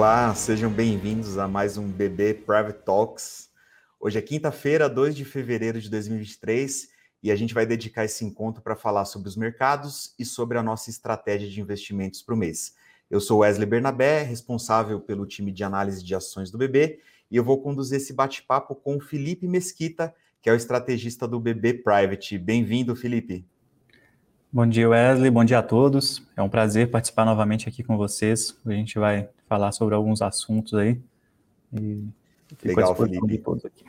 Olá, sejam bem-vindos a mais um BB Private Talks. Hoje é quinta-feira, 2 de fevereiro de 2023, e a gente vai dedicar esse encontro para falar sobre os mercados e sobre a nossa estratégia de investimentos para o mês. Eu sou Wesley Bernabé, responsável pelo time de análise de ações do BB, e eu vou conduzir esse bate-papo com o Felipe Mesquita, que é o estrategista do BB Private. Bem-vindo, Felipe. Bom dia, Wesley. Bom dia a todos. É um prazer participar novamente aqui com vocês. A gente vai falar sobre alguns assuntos aí. E Legal, Felipe. todos aqui.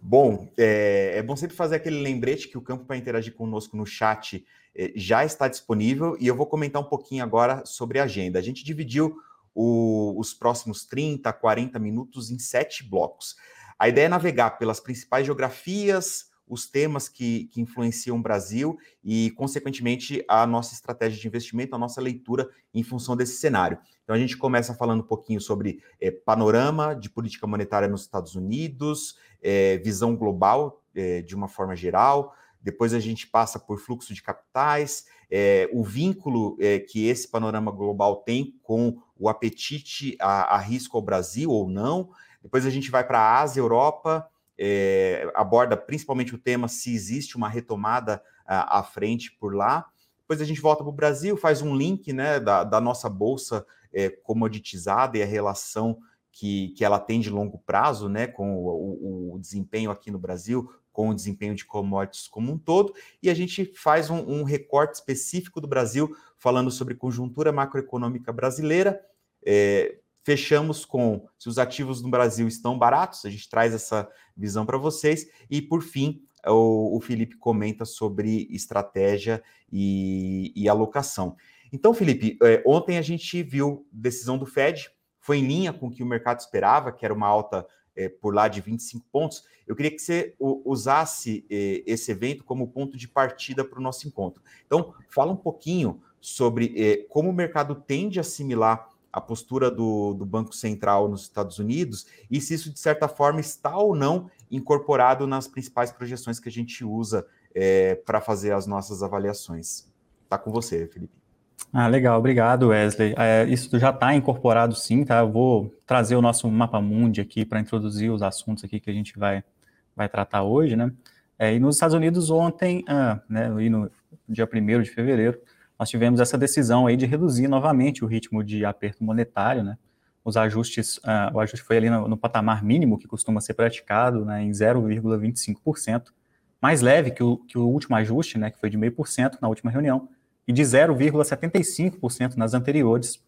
Bom, é, é, bom sempre fazer aquele lembrete que o campo para interagir conosco no chat é, já está disponível e eu vou comentar um pouquinho agora sobre a agenda. A gente dividiu o, os próximos 30, 40 minutos em sete blocos. A ideia é navegar pelas principais geografias, os temas que, que influenciam o Brasil e, consequentemente, a nossa estratégia de investimento, a nossa leitura em função desse cenário. Então, a gente começa falando um pouquinho sobre é, panorama de política monetária nos Estados Unidos, é, visão global é, de uma forma geral. Depois a gente passa por fluxo de capitais, o vínculo que esse panorama global tem com o apetite a, a risco ao Brasil ou não. Depois a gente vai para a Ásia, Europa, aborda principalmente o tema se existe uma retomada à frente por lá. Depois a gente volta para o Brasil, faz um link né, da, da nossa bolsa é, comoditizada e a relação que, que ela tem de longo prazo né, com o, o, o desempenho aqui no Brasil, com o desempenho de commodities como um todo, e a gente faz um, um, recorte específico do Brasil, falando sobre conjuntura macroeconômica brasileira, é, Fechamos com se os ativos no Brasil estão baratos, a gente traz essa visão para vocês. E, por fim, o, o, Felipe comenta sobre estratégia e, e alocação. Então, Felipe, é, ontem a gente viu decisão do Fed, foi em linha com o que o mercado esperava, que era uma alta é, por lá de 25 pontos. Eu queria que você usasse é, esse evento como ponto de partida para o nosso encontro. Então, fala um pouquinho sobre é, como o mercado tende a assimilar a postura do, do Banco Central nos Estados Unidos e se isso, de certa forma, está ou não incorporado nas principais projeções que a gente usa é, para fazer as nossas avaliações. Está com você, Felipe. Ah, legal, obrigado, Wesley. É, isso já está incorporado sim, tá? Eu vou trazer o nosso mapa mundi aqui para introduzir os assuntos aqui que a gente vai, vai tratar hoje, né? É, e nos Estados Unidos ontem, ah, né, no dia 1 de fevereiro, nós tivemos essa decisão aí de reduzir novamente o ritmo de aperto monetário, né? Os ajustes, uh, o ajuste foi ali no, no, patamar mínimo que costuma ser praticado, né, em 0,25%, mais leve que o, que o último ajuste, né, que foi de 0,5% na última reunião, e de 0,75% nas anteriores.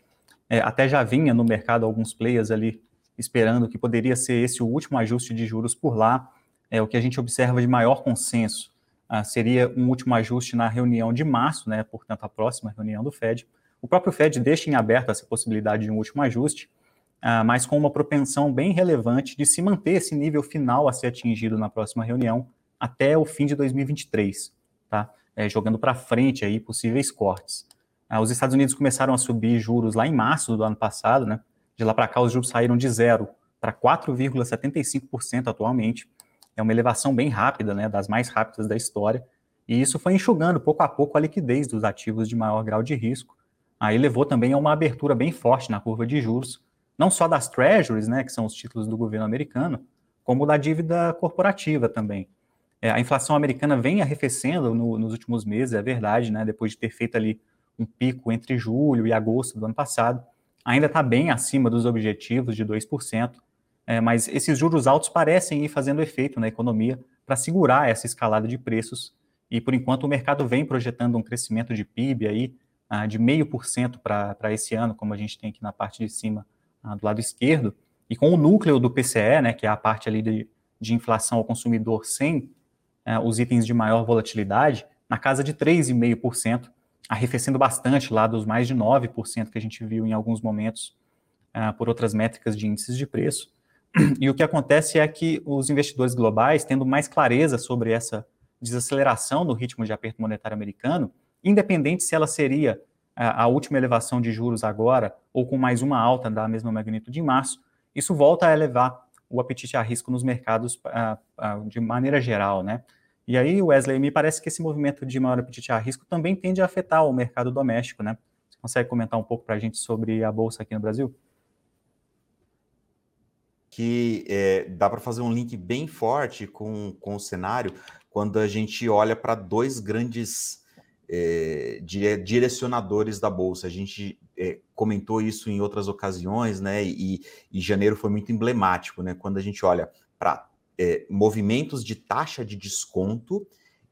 É, até já vinha no mercado alguns players ali esperando que poderia ser esse o último ajuste de juros por lá, é o que a gente observa de maior consenso ah, seria um último ajuste na reunião de março, né, portanto, a próxima reunião do Fed. O próprio Fed deixa em aberto essa possibilidade de um último ajuste, ah, mas com uma propensão bem relevante de se manter esse nível final a ser atingido na próxima reunião até o fim de 2023, tá? É, jogando para frente aí possíveis cortes. Ah, os Estados Unidos começaram a subir juros lá em março do ano passado, né? De lá para cá, os juros saíram de zero para 4,75% atualmente é uma elevação bem rápida, né, das mais rápidas da história, e isso foi enxugando pouco a pouco a liquidez dos ativos de maior grau de risco. Aí levou também a uma abertura bem forte na curva de juros, não só das treasuries, né, que são os títulos do governo americano, como da dívida corporativa também. É, a inflação americana vem arrefecendo no, nos últimos meses, é verdade, né, depois de ter feito ali um pico entre julho e agosto do ano passado, ainda está bem acima dos objetivos de 2%, é, mas esses juros altos parecem ir fazendo efeito na economia para segurar essa escalada de preços. E por enquanto o mercado vem projetando um crescimento de PIB aí ah, de meio por cento para esse ano, como a gente tem aqui na parte de cima do lado esquerdo, e com o núcleo do PCE, né, que é a parte ali de, de inflação ao consumidor sem ah, os itens de maior volatilidade, na casa de 3,5%, arrefecendo bastante lá dos mais de 9% que a gente viu em alguns momentos ah, por outras métricas de índices de preço. E o que acontece é que os investidores globais, tendo mais clareza sobre essa desaceleração do ritmo de aperto monetário americano, independente se ela seria a, última elevação de juros agora ou com mais uma alta da mesma magnitude em março, isso volta a elevar o apetite a risco nos mercados de maneira geral, né? E aí, Wesley, me parece que esse movimento de maior apetite a risco também tende a afetar o mercado doméstico, né? Você consegue comentar um pouco para a gente sobre a bolsa aqui no Brasil? que é, dá para fazer um link bem forte com, com o cenário quando a gente olha para dois grandes é, direcionadores da Bolsa. A gente é, comentou isso em outras ocasiões, né? E, e, janeiro foi muito emblemático, né? Quando a gente olha para é, movimentos de taxa de desconto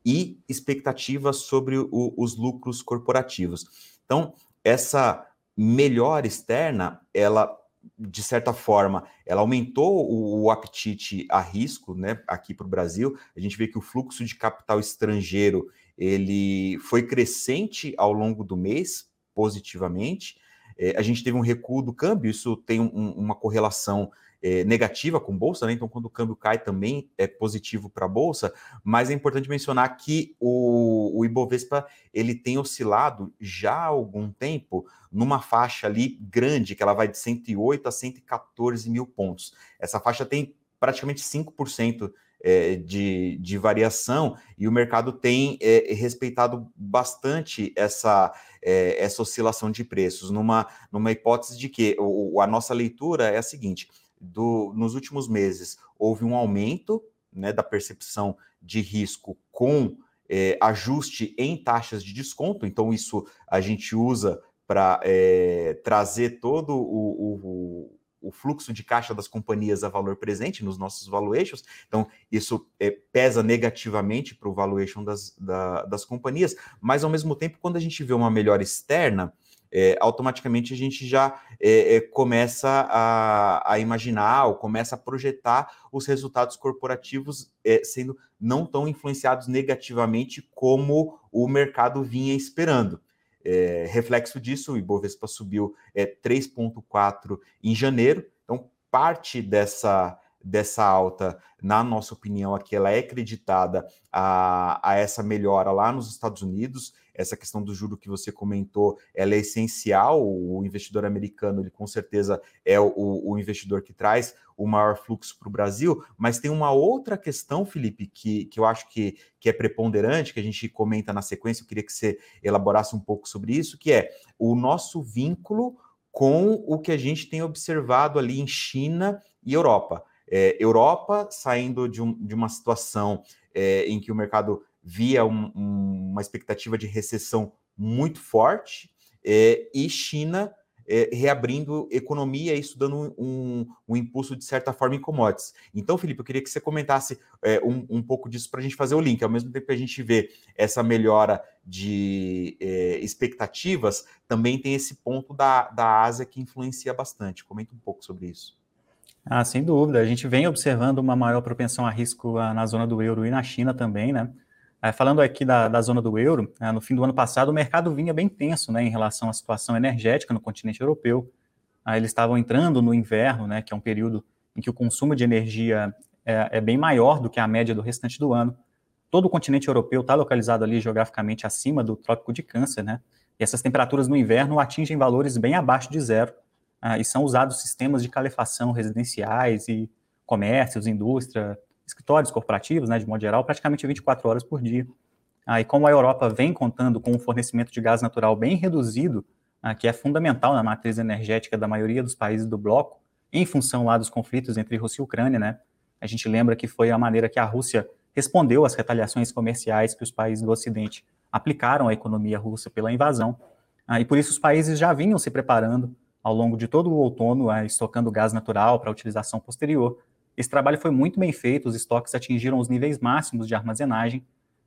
e expectativas sobre o, os lucros corporativos. Então, essa melhor externa, ela de certa forma, ela aumentou o, o apetite a risco, né, aqui para o Brasil. A gente vê que o fluxo de capital estrangeiro ele foi crescente ao longo do mês, positivamente. É, a gente teve um recuo do câmbio, isso tem um, uma correlação é, negativa com bolsa, né? Então, quando o câmbio cai, também é positivo para a bolsa. Mas é importante mencionar que o, o Ibovespa ele tem oscilado já há algum tempo numa faixa ali grande, que ela vai de 108 a 114 mil pontos. Essa faixa tem praticamente 5% é, de, de variação e o mercado tem é, respeitado bastante essa, é, essa oscilação de preços, numa, numa hipótese de que o, a nossa leitura é a seguinte: do, nos últimos meses houve um aumento né, da percepção de risco com é, ajuste em taxas de desconto, então isso a gente usa para é, trazer todo o, o, o, fluxo de caixa das companhias a valor presente nos nossos valuations, então isso é, pesa negativamente para o valuation das, da, das companhias, mas ao mesmo tempo, quando a gente vê uma melhora externa, é, automaticamente a gente já é, é, começa a, a, imaginar ou começa a projetar os resultados corporativos é, sendo não tão influenciados negativamente como o mercado vinha esperando. É, reflexo disso, o Ibovespa subiu 3,4 é, em janeiro, então parte dessa dessa alta, na nossa opinião, aqui ela é acreditada a, a essa melhora lá nos Estados Unidos. Essa questão do juro que você comentou, ela é essencial. O investidor americano, ele com certeza é o, o investidor que traz o maior fluxo para o Brasil. Mas tem uma outra questão, Felipe, que, que eu acho que, que é preponderante, que a gente comenta na sequência. Eu queria que você elaborasse um pouco sobre isso, que é o nosso vínculo com o que a gente tem observado ali em China e Europa. É, Europa saindo de, um, de uma situação é, em que o mercado via um, um, uma expectativa de recessão muito forte, é, e China é, reabrindo economia, isso dando um, impulso de certa forma em commodities. Então, Felipe, eu queria que você comentasse é, um, um, pouco disso para a gente fazer o link. Ao mesmo tempo que a gente vê essa melhora de é, expectativas, também tem esse ponto da, da Ásia que influencia bastante. Comenta um pouco sobre isso. Ah, sem dúvida. A gente vem observando uma maior propensão a risco ah, na zona do euro e na China também, né? Ah, falando aqui da, da zona do euro, ah, no fim do ano passado o mercado vinha bem tenso, né, em relação à situação energética no continente europeu. eles estavam entrando no inverno, né, que é um período em que o consumo de energia é, é bem maior do que a média do restante do ano. Todo o continente europeu está localizado ali geograficamente acima do Trópico de Câncer, né? E essas temperaturas no inverno atingem valores bem abaixo de zero ah, e são usados sistemas de calefação residenciais e comércios, indústria, escritórios corporativos, né, de modo geral, praticamente 24 horas por dia. Ah, e como a Europa vem contando com um fornecimento de gás natural bem reduzido, ah, que é fundamental na matriz energética da maioria dos países do bloco, em função lá dos conflitos entre Rússia e Ucrânia, né? A gente lembra que foi a maneira que a Rússia respondeu às retaliações comerciais que os países do Ocidente aplicaram à economia russa pela invasão. Ah, e por isso os países já vinham se preparando ao longo de todo o outono, é, estocando gás natural para utilização posterior. Esse trabalho foi muito bem feito, os estoques atingiram os níveis máximos de armazenagem,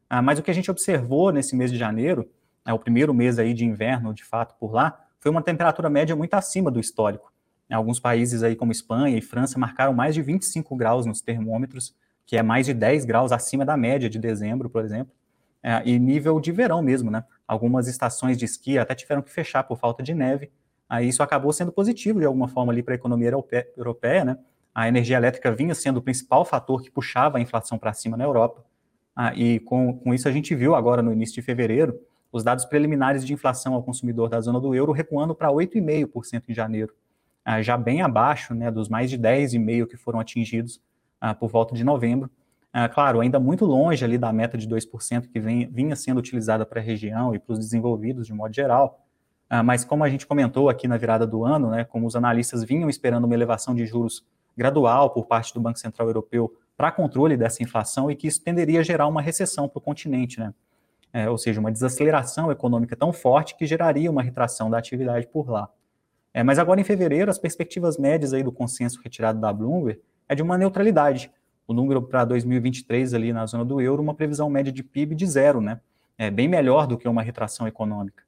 ah, mas o que a gente observou nesse mês de janeiro, é o primeiro mês aí de inverno, de fato, por lá, foi uma temperatura média muito acima do histórico. Alguns países aí como Espanha e França marcaram mais de 25 graus nos termômetros, que é mais de 10 graus acima da média de dezembro, por exemplo, é, e nível de verão mesmo, né? Algumas estações de esqui até tiveram que fechar por falta de neve, Aí isso acabou sendo positivo de alguma forma ali para a economia europeia, né? A energia elétrica vinha sendo o principal fator que puxava a inflação para cima na Europa. Ah, e com, com isso a gente viu agora no início de fevereiro os dados preliminares de inflação ao consumidor da zona do euro recuando para 8,5% em janeiro, ah, já bem abaixo né, dos mais de 10,5% que foram atingidos ah, por volta de novembro. Ah, claro, ainda muito longe ali da meta de 2% que vem, vinha sendo utilizada para a região e para os desenvolvidos de modo geral, mas como a gente comentou aqui na virada do ano, né, como os analistas vinham esperando uma elevação de juros gradual por parte do Banco Central Europeu para controle dessa inflação e que isso tenderia a gerar uma recessão para o continente, né? É, ou seja, uma desaceleração econômica tão forte que geraria uma retração da atividade por lá. É, mas agora em fevereiro, as perspectivas médias aí do consenso retirado da Bloomberg é de uma neutralidade. O número para 2023 ali na zona do euro, uma previsão média de PIB de zero, né? É bem melhor do que uma retração econômica.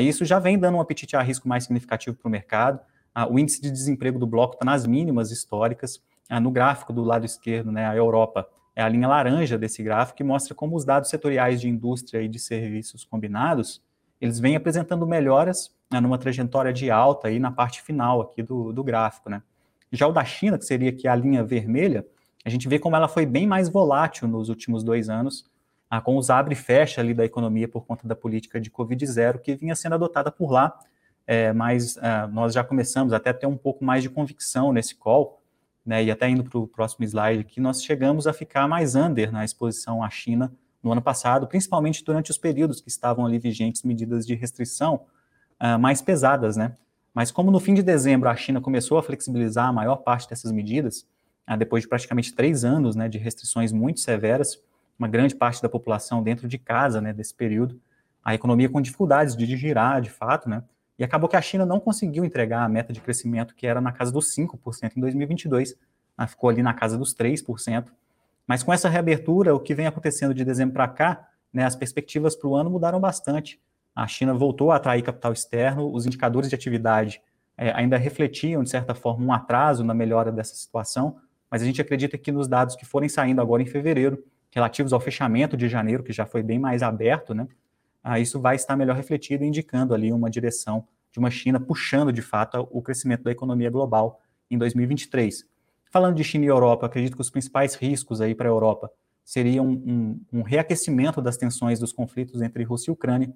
Isso já vem dando um apetite a risco mais significativo para o mercado. Ah, o índice de desemprego do bloco está nas mínimas históricas. Ah, no gráfico do lado esquerdo, né, a Europa é a linha laranja desse gráfico que mostra como os dados setoriais de indústria e de serviços combinados, eles vêm apresentando melhoras né, numa trajetória de alta aí na parte final aqui do, do gráfico, né. Já o da China, que seria aqui a linha vermelha, a gente vê como ela foi bem mais volátil nos últimos dois anos, ah, com os abre e fecha ali da economia por conta da política de Covid-0 que vinha sendo adotada por lá, é, mas ah, nós já começamos até a ter um pouco mais de convicção nesse call, né, e até indo para o próximo slide aqui, nós chegamos a ficar mais under na exposição à China no ano passado, principalmente durante os períodos que estavam ali vigentes medidas de restrição uh, mais pesadas, né? Mas como no fim de dezembro a China começou a flexibilizar a maior parte dessas medidas, uh, depois de praticamente três anos né, de restrições muito severas, uma grande parte da população dentro de casa né, desse período, a economia com dificuldades de girar de fato, né? E acabou que a China não conseguiu entregar a meta de crescimento que era na casa dos 5% em 2022, né, ficou ali na casa dos 3%. Mas com essa reabertura, o que vem acontecendo de dezembro para cá, né, as perspectivas para o ano mudaram bastante. A China voltou a atrair capital externo, os indicadores de atividade é, ainda refletiam, de certa forma, um atraso na melhora dessa situação, mas a gente acredita que nos dados que forem saindo agora em fevereiro, relativos ao fechamento de janeiro, que já foi bem mais aberto, né, ah, isso vai estar melhor refletido, indicando ali uma direção de uma China puxando de fato o crescimento da economia global em 2023. Falando de China e Europa, acredito que os principais riscos aí para a Europa seriam um, um, um, reaquecimento das tensões dos conflitos entre Rússia e Ucrânia,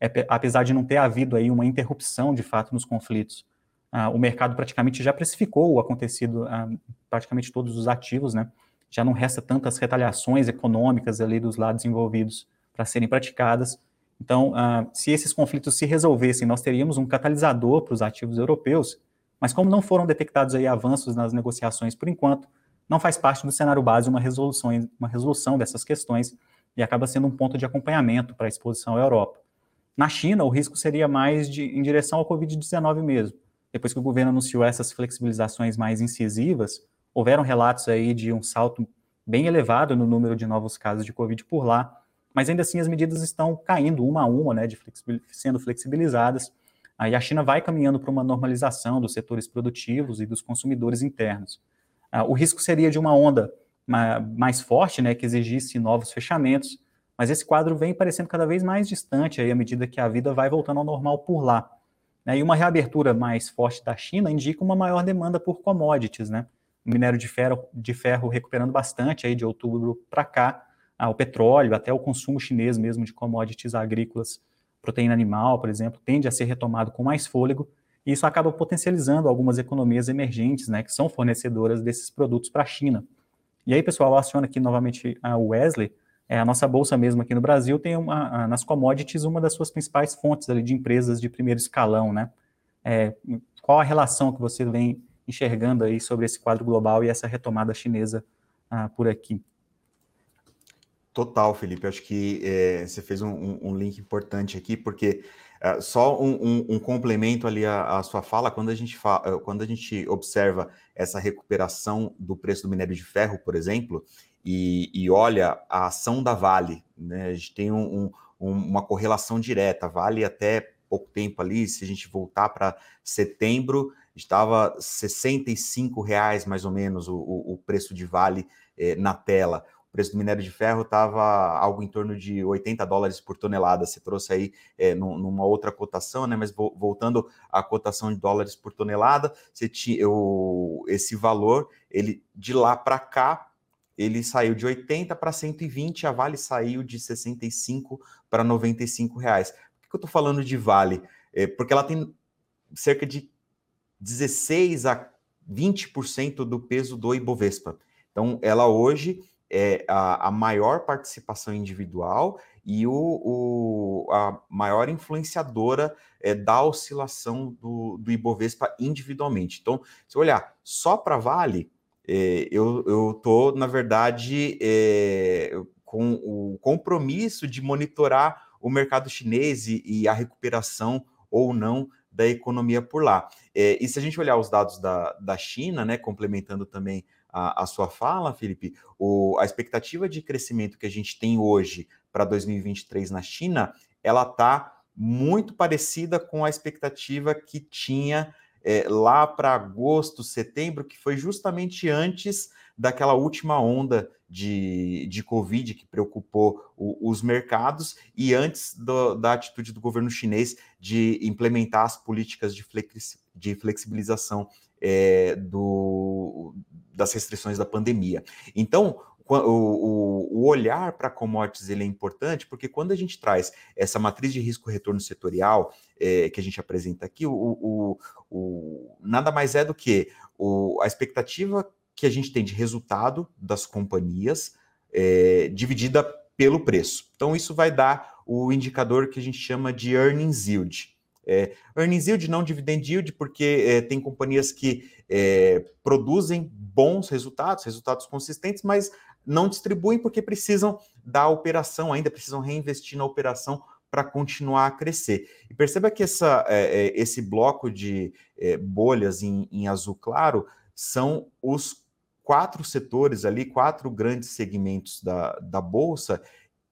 é, apesar de não ter havido aí uma interrupção de fato nos conflitos. Ah, o mercado praticamente já precificou o acontecido, ah, praticamente todos os ativos, né? Já não resta tantas retaliações econômicas ali dos lados envolvidos para serem praticadas. Então, uh, se esses conflitos se resolvessem, nós teríamos um catalisador para os ativos europeus, mas como não foram detectados aí avanços nas negociações por enquanto, não faz parte do cenário base uma resolução, uma resolução dessas questões e acaba sendo um ponto de acompanhamento para a exposição à Europa. Na China, o risco seria mais de, em direção ao Covid-19 mesmo. Depois que o governo anunciou essas flexibilizações mais incisivas, houveram relatos aí de um salto bem elevado no número de novos casos de Covid por lá, mas ainda assim as medidas estão caindo uma a uma, né, de flexibil sendo flexibilizadas. Aí a China vai caminhando para uma normalização dos setores produtivos e dos consumidores internos. Ah, o risco seria de uma onda mais forte, né, que exigisse novos fechamentos, mas esse quadro vem parecendo cada vez mais distante aí à medida que a vida vai voltando ao normal por lá. Né, e uma reabertura mais forte da China indica uma maior demanda por commodities, né? O minério de ferro, de ferro recuperando bastante aí de outubro para cá, ao petróleo, até o consumo chinês mesmo de commodities agrícolas, proteína animal, por exemplo, tende a ser retomado com mais fôlego, e isso acaba potencializando algumas economias emergentes, né, que são fornecedoras desses produtos para a China. E aí, pessoal, aciona aqui novamente a Wesley, é, a nossa bolsa mesmo aqui no Brasil tem uma, nas commodities uma das suas principais fontes ali de empresas de primeiro escalão, né? É, qual a relação que você vem enxergando aí sobre esse quadro global e essa retomada chinesa ah, por aqui? Total, Felipe. Acho que é, você fez um, um, link importante aqui, porque é, só um, um, complemento ali à, à, sua fala, quando a, gente eh, quando a gente observa essa recuperação do preço do minério de ferro, por exemplo, e, e olha a ação da Vale, né? A gente tem uma correlação direta. Vale até pouco tempo ali, se a gente voltar para setembro, estava 65 reais mais ou menos o, o preço de Vale eh, na tela o preço do minério de ferro estava algo em torno de 80 dólares por tonelada. Você trouxe aí é, numa outra cotação, né? Mas voltando à cotação de dólares por tonelada, você tinha eu, esse valor, ele de lá para cá, ele saiu de 80 para 120, a Vale saiu de 65 para 95 reais. Por que eu estou falando de Vale? É, porque ela tem cerca de 16 a 20% do peso do Ibovespa. Então, ela hoje é a, a maior participação individual e o, o, a maior influenciadora é, da oscilação do, do Ibovespa individualmente. Então, se olhar só para Vale, é, eu estou, na verdade, é, com o compromisso de monitorar o mercado chinês e, e a recuperação ou não da economia por lá. É, e se a gente olhar os dados da, da China, né, complementando também a, a sua fala, Felipe, o, a expectativa de crescimento que a gente tem hoje para 2023 na China, ela está muito parecida com a expectativa que tinha é, lá para agosto, setembro, que foi justamente antes daquela última onda de, de Covid que preocupou o, os mercados e antes do, da atitude do governo chinês de implementar as políticas de, de flexibilização é, do, das restrições da pandemia. Então, o, o, o olhar para commodities ele é importante porque quando a gente traz essa matriz de risco-retorno setorial é, que a gente apresenta aqui, o, o, nada mais é do que a expectativa que a gente tem de resultado das companhias é, dividida pelo preço. Então, isso vai dar o indicador que a gente chama de earnings yield. É, earnings yield, não dividend yield, porque é, tem companhias que é, produzem bons resultados, resultados consistentes, mas não distribuem porque precisam da operação, ainda precisam reinvestir na operação para continuar a crescer. E perceba que essa, é, é, esse bloco de é, bolhas em, em azul claro são os quatro setores ali, quatro grandes segmentos da, da Bolsa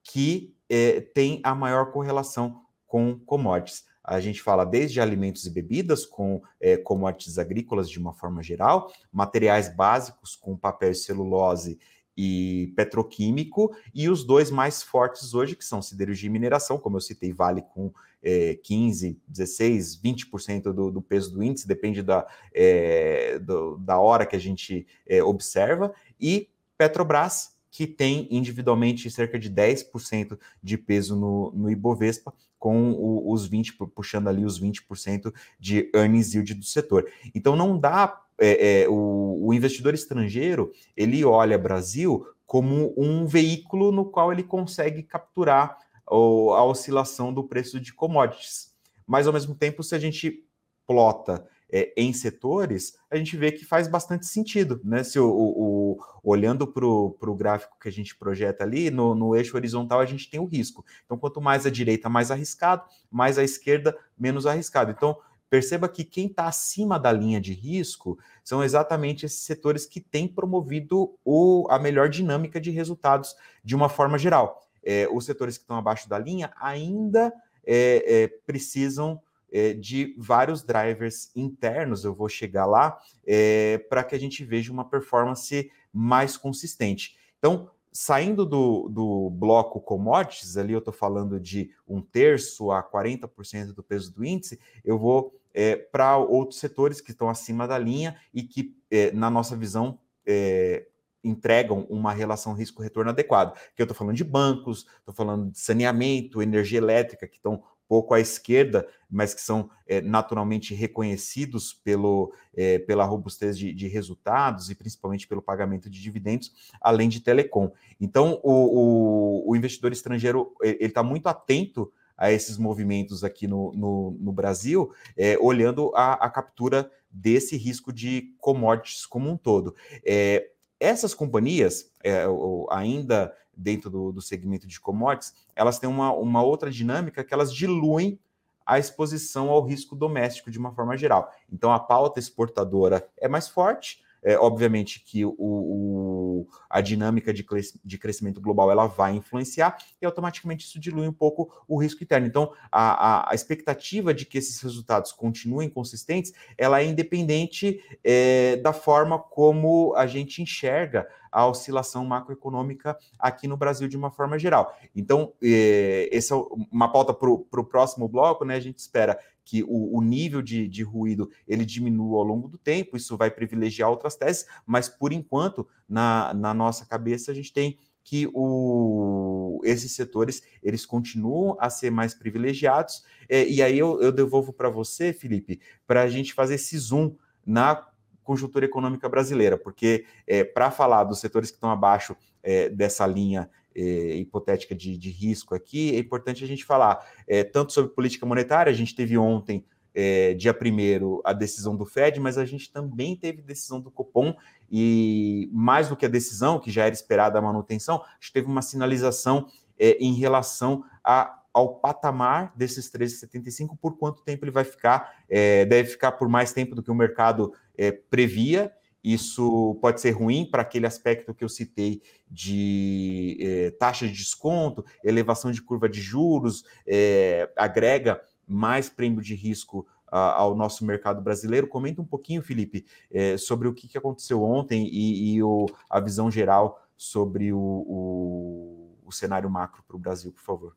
que é, têm a maior correlação com commodities. A gente fala desde alimentos e bebidas, com é, commodities agrícolas de uma forma geral, materiais básicos com papel e celulose e petroquímico, e os dois mais fortes hoje, que são siderurgia e mineração, como eu citei, Vale com é, 15, 16, 20% do, do peso do índice, depende da, é, do, da hora que a gente é, observa, e Petrobras, que tem individualmente cerca de 10% de peso no, no Ibovespa, com os 20, puxando ali os 20% de earnings yield do setor. Então não dá é, é, o, o, investidor estrangeiro ele olha Brasil como um veículo no qual ele consegue capturar o, a oscilação do preço de commodities. Mas ao mesmo tempo, se a gente plota é, em setores, a gente vê que faz bastante sentido, né? Se o, o, o olhando para o gráfico que a gente projeta ali, no, no, eixo horizontal a gente tem o risco. Então, quanto mais à direita, mais arriscado, mais à esquerda, menos arriscado. Então, Perceba que quem está acima da linha de risco são exatamente esses setores que têm promovido o, a melhor dinâmica de resultados de uma forma geral. É, os setores que estão abaixo da linha ainda é, é, precisam é, de vários drivers internos, eu vou chegar lá, é, para que a gente veja uma performance mais consistente. Então, saindo do, do bloco commodities, ali eu estou falando de um terço a 40% do peso do índice, eu vou é, para outros setores que estão acima da linha e que, é, na nossa visão, é, entregam uma relação risco-retorno adequada. Que eu estou falando de bancos, estou falando de saneamento, energia elétrica, que estão pouco à esquerda, mas que são é, naturalmente reconhecidos pelo, é, pela robustez de, de, resultados e principalmente pelo pagamento de dividendos, além de telecom. Então, o, o, o investidor estrangeiro ele está muito atento a esses movimentos aqui no, no, no Brasil, é, olhando a, a, captura desse risco de commodities como um todo. É, essas companhias, é, ainda dentro do, do, segmento de commodities, elas têm uma, uma outra dinâmica que elas diluem a exposição ao risco doméstico de uma forma geral. Então, a pauta exportadora é mais forte, é, obviamente que o, o, a dinâmica de, de crescimento global ela vai influenciar e automaticamente isso dilui um pouco o risco interno. Então, a, a, a expectativa de que esses resultados continuem consistentes, ela é independente é, da forma como a gente enxerga a oscilação macroeconômica aqui no Brasil de uma forma geral. Então, é, essa é uma pauta para o próximo bloco, né? A gente espera que o, o nível de, de, ruído ele diminua ao longo do tempo, isso vai privilegiar outras teses, mas por enquanto, na, na nossa cabeça, a gente tem que o, esses setores eles continuam a ser mais privilegiados. É, e aí eu, eu devolvo para você, Felipe, para a gente fazer esse zoom na conjuntura econômica brasileira, porque é, para falar dos setores que estão abaixo é, dessa linha é, hipotética de, de, risco aqui, é importante a gente falar é, tanto sobre política monetária, a gente teve ontem, é, dia 1 a decisão do Fed, mas a gente também teve decisão do Copom, e mais do que a decisão, que já era esperada a manutenção, a gente teve uma sinalização em relação a ao patamar desses 13,75, por quanto tempo ele vai ficar, é, deve ficar por mais tempo do que o mercado é, previa. Isso pode ser ruim para aquele aspecto que eu citei de é, taxa de desconto, elevação de curva de juros, é, agrega mais prêmio de risco a, ao nosso mercado brasileiro. Comenta um pouquinho, Felipe, é, sobre o que, que aconteceu ontem e, e o, a visão geral sobre o, o, o cenário macro para o Brasil, por favor.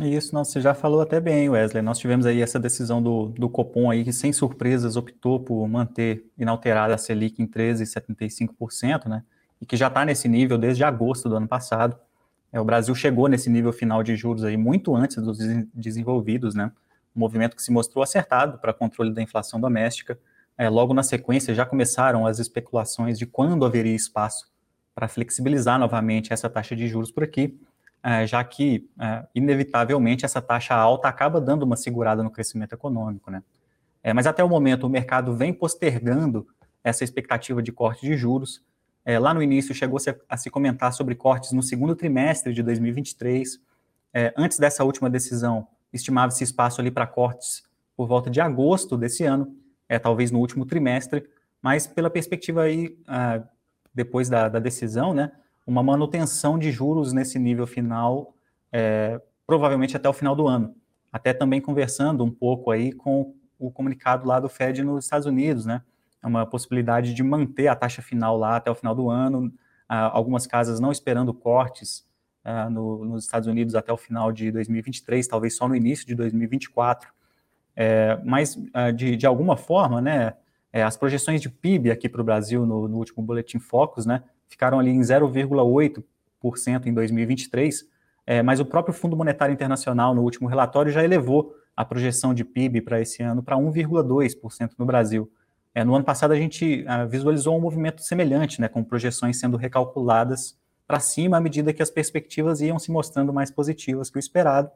Isso, não, você já falou até bem, Wesley. Nós tivemos aí essa decisão do, do Copom aí, que sem surpresas optou por manter inalterada a Selic em 13,75%, né? E que já está nesse nível desde agosto do ano passado. É, o Brasil chegou nesse nível final de juros aí muito antes dos desenvolvidos, né? Um movimento que se mostrou acertado para controle da inflação doméstica. É, logo na sequência já começaram as especulações de quando haveria espaço para flexibilizar novamente essa taxa de juros por aqui já que, é, inevitavelmente, essa taxa alta acaba dando uma segurada no crescimento econômico. Né? É, mas até o momento, o mercado vem postergando essa expectativa de corte de juros. É, lá no início, chegou -se a, se comentar sobre cortes no segundo trimestre de 2023. É, antes dessa última decisão, estimava-se espaço ali para cortes por volta de agosto desse ano, é, talvez no último trimestre, mas pela perspectiva aí, ah, depois da, da decisão, né, uma manutenção de juros nesse nível final, é, provavelmente até o final do ano. Até também conversando um pouco aí com o comunicado lá do Fed nos Estados Unidos, né? É uma possibilidade de manter a taxa final lá até o final do ano, ah, algumas casas não esperando cortes ah, no, nos Estados Unidos até o final de 2023, talvez só no início de 2024. É, mas, ah, de, de alguma forma, né, é, as projeções de PIB aqui para o Brasil no, no último Boletim Focus, né, ficaram ali em 0,8% em 2023, é, mas o próprio Fundo Monetário Internacional, no último relatório, já elevou a projeção de PIB para esse ano para 1,2% no Brasil. É, no ano passado, a gente uh, visualizou um movimento semelhante, né, com projeções sendo recalculadas para cima à medida que as perspectivas iam se mostrando mais positivas que o esperado,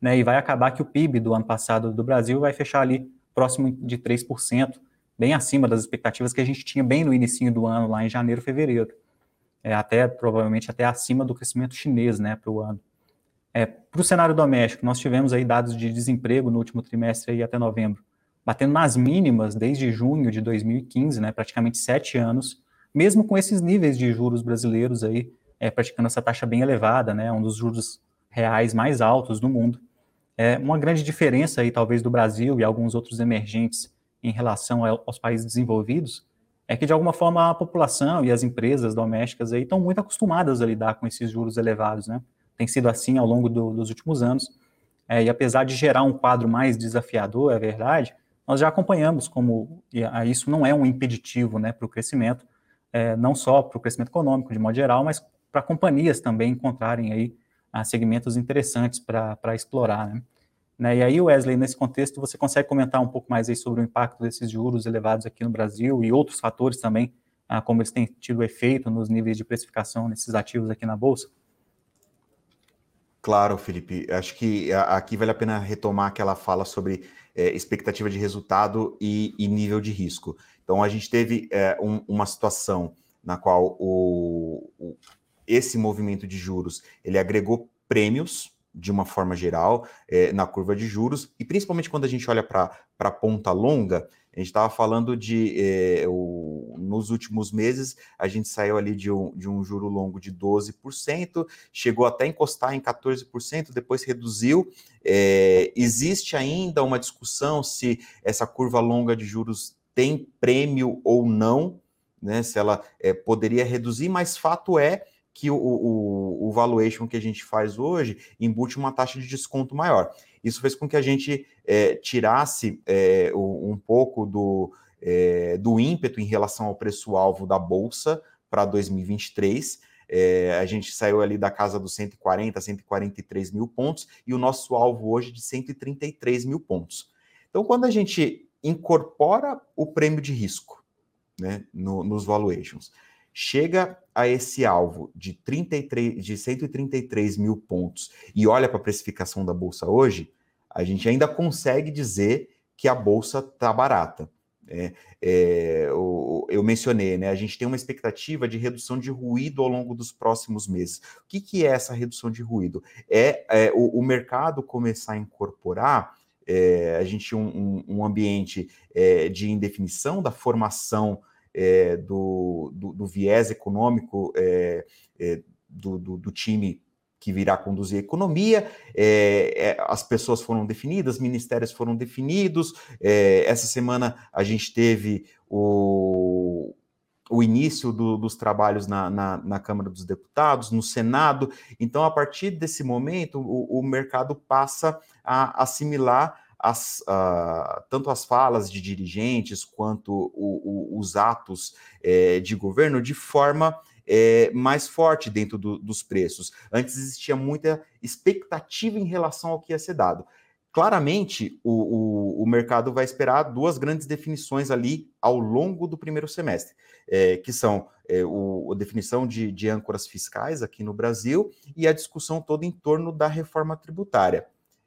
né, e vai acabar que o PIB do ano passado do Brasil vai fechar ali próximo de 3%, bem acima das expectativas que a gente tinha bem no início do ano, lá em janeiro, fevereiro é, até provavelmente até acima do crescimento chinês, né, para o ano. É, para o cenário doméstico, nós tivemos aí dados de desemprego no último trimestre aí até novembro, batendo nas mínimas desde junho de 2015, né, praticamente sete anos, mesmo com esses níveis de juros brasileiros aí, é, praticando essa taxa bem elevada, né, um dos juros reais mais altos do mundo. É uma grande diferença aí, talvez, do Brasil e alguns outros emergentes em relação aos países desenvolvidos, é que de alguma forma a população e as empresas domésticas aí estão muito acostumadas a lidar com esses juros elevados, né? Tem sido assim ao longo do, dos últimos anos. É, e apesar de gerar um quadro mais desafiador, é verdade, nós já acompanhamos como isso não é um impeditivo né, para o crescimento, é, não só para o crescimento econômico de modo geral, mas para companhias também encontrarem aí ah, segmentos interessantes para explorar. Né? Né? E aí, Wesley, nesse contexto, você consegue comentar um pouco mais aí sobre o impacto desses juros elevados aqui no Brasil e outros fatores também, ah, como eles têm tido efeito nos níveis de precificação nesses ativos aqui na Bolsa? Claro, Felipe. Acho que aqui vale a pena retomar aquela fala sobre é, expectativa de resultado e, e, nível de risco. Então, a gente teve é, um, uma situação na qual o, o, esse movimento de juros ele agregou prêmios de uma forma geral é, na curva de juros, e principalmente quando a gente olha para a ponta longa, a gente estava falando de é, o, nos últimos meses, a gente saiu ali de um, de um juro longo de 12%, chegou até encostar em 14%, depois reduziu. É, existe ainda uma discussão se essa curva longa de juros tem prêmio ou não, né? Se ela é, poderia reduzir, mas fato é que o, o, o, valuation que a gente faz hoje embute uma taxa de desconto maior. Isso fez com que a gente é, tirasse é, um pouco do, é, do ímpeto em relação ao preço-alvo da Bolsa para 2023. É, a gente saiu ali da casa dos 140, 143 mil pontos e o nosso alvo hoje de 133 mil pontos. Então, quando a gente incorpora o prêmio de risco né, no, nos valuations, chega a esse alvo de, 33, de 133 mil pontos e olha para a precificação da Bolsa hoje, a gente ainda consegue dizer que a Bolsa está barata. É, é, eu, eu, mencionei, né? A gente tem uma expectativa de redução de ruído ao longo dos próximos meses. O que, que é essa redução de ruído? É, é o, o, mercado começar a incorporar é, a gente um, um, ambiente é, de indefinição da formação é, do, do, do, viés econômico é, é, do, do, time que virá conduzir a economia, é, as pessoas foram definidas, ministérios foram definidos. essa semana a gente teve o, o início do, dos trabalhos na, na, na, Câmara dos Deputados, no Senado. Então, a partir desse momento, o, o mercado passa a assimilar as, uh, tanto as falas de dirigentes quanto o, o, os atos é, de governo de forma é, mais forte dentro do, dos preços. Antes existia muita expectativa em relação ao que ia ser dado. Claramente, o, o, o mercado vai esperar duas grandes definições ali ao longo do primeiro semestre, é, que são o, a definição de, de âncoras fiscais aqui no Brasil e a discussão toda em torno da reforma tributária.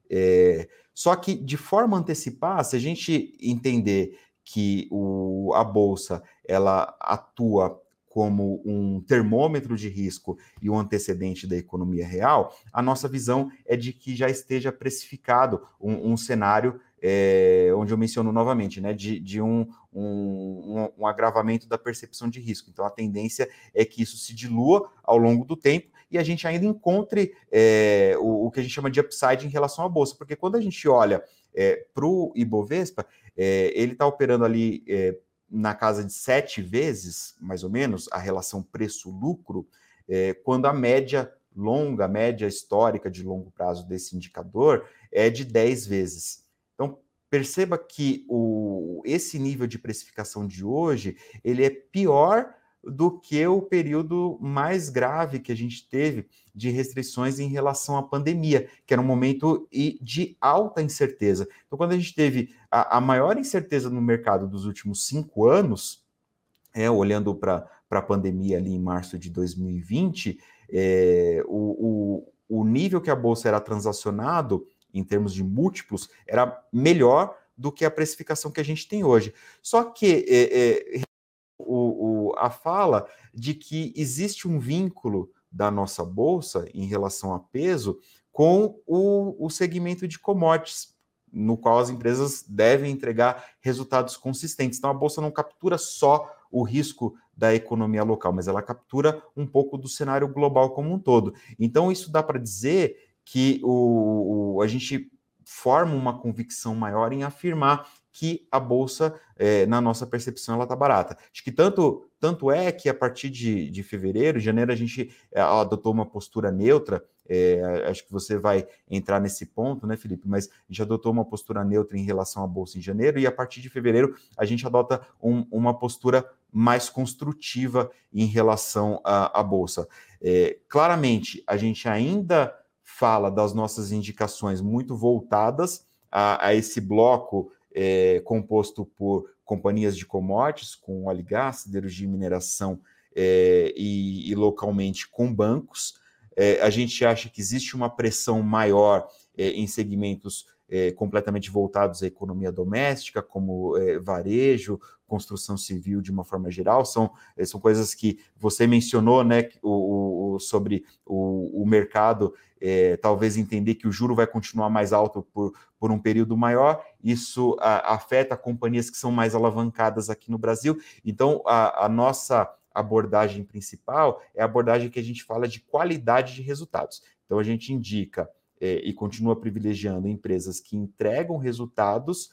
É, só que, de forma antecipada, se a gente entender que o, a bolsa ela atua como um termômetro de risco e um antecedente da economia real, a nossa visão é de que já esteja precificado um, um cenário é, onde eu menciono novamente, né, de, de um, um, um, agravamento da percepção de risco. Então, a tendência é que isso se dilua ao longo do tempo e a gente ainda encontre é, o, o, que a gente chama de upside em relação à bolsa, porque quando a gente olha é, para o Ibovespa, é, ele está operando ali na casa de sete vezes, mais ou menos, a relação preço-lucro, quando a média longa, a média histórica de longo prazo desse indicador é de 10 vezes. Então, perceba que o, esse nível de precificação de hoje, ele é pior do que o período mais grave que a gente teve de restrições em relação à pandemia, que era um momento de alta incerteza. Então, quando a gente teve a, a maior incerteza no mercado dos últimos cinco anos, é, olhando para a pandemia ali em março de 2020, é, o, o, o nível que a bolsa era transacionado em termos de múltiplos era melhor do que a precificação que a gente tem hoje. Só que é, é, o, o, a fala de que existe um vínculo da nossa bolsa em relação a peso com o, o segmento de commodities, no qual as empresas devem entregar resultados consistentes. Então, a bolsa não captura só o risco da economia local, mas ela captura um pouco do cenário global como um todo. Então, isso dá para dizer que o, o, a gente forma uma convicção maior em afirmar que a bolsa, é, na nossa percepção, ela está barata. Acho que tanto, tanto é que a partir de, de fevereiro, janeiro, a gente é, adotou uma postura neutra. É, acho que você vai entrar nesse ponto, né, Felipe? Mas gente adotou uma postura neutra em relação à bolsa em janeiro, e a partir de fevereiro a gente adota um, uma postura mais construtiva em relação à, à bolsa. É, claramente, a gente ainda fala das nossas indicações muito voltadas a, a esse bloco é, composto por companhias de commodities, com óleo e gás, siderurgia de mineração é, e, e, localmente com bancos. É, a gente acha que existe uma pressão maior é, em segmentos é, completamente voltados à economia doméstica, como é, varejo, construção civil de uma forma geral, são, é, são coisas que você mencionou, né, o, o sobre o, o mercado, é, talvez entender que o juro vai continuar mais alto por, por um período maior, isso a, afeta companhias que são mais alavancadas aqui no Brasil, então a, a nossa abordagem principal é a abordagem que a gente fala de qualidade de resultados. Então a gente indica é, e continua privilegiando empresas que entregam resultados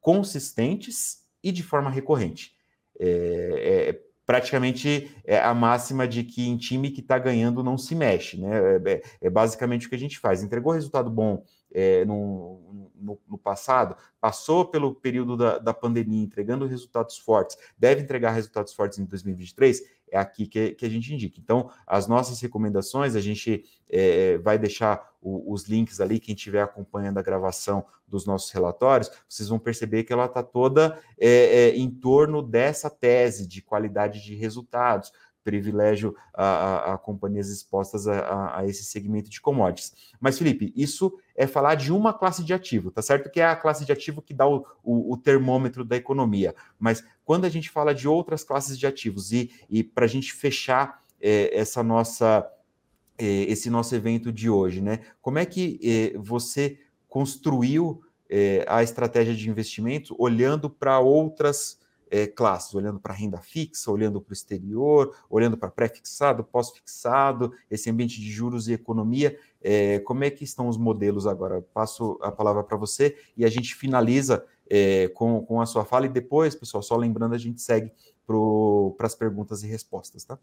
consistentes e de forma recorrente. É, é praticamente é a máxima de que em time que está ganhando não se mexe, né? É, é, é, basicamente o que a gente faz. Entregou resultado bom é, no, no, no, passado, passou pelo período da, da pandemia entregando resultados fortes, deve entregar resultados fortes em 2023 é aqui que, que a gente indica. Então, as nossas recomendações, a gente é, vai deixar o, os links ali, quem estiver acompanhando a gravação dos nossos relatórios, vocês vão perceber que ela está toda é, é, em torno dessa tese de qualidade de resultados, privilégio a, a, a companhias expostas a, a, esse segmento de commodities. Mas, Felipe, isso é falar de uma classe de ativo, tá certo? Que é a classe de ativo que dá o, o, o termômetro da economia. Mas quando a gente fala de outras classes de ativos, e, e para a gente fechar é, essa nossa é, esse nosso evento de hoje, né? Como é que é, você construiu é, a estratégia de investimento olhando para outras é, classes, olhando para renda fixa, olhando para o exterior, olhando para pré-fixado, pós-fixado, esse ambiente de juros e economia. É, como é que estão os modelos agora? Passo a palavra para você e a gente finaliza é, com, com a sua fala e depois, pessoal, só lembrando, a gente segue para as perguntas e respostas, tá?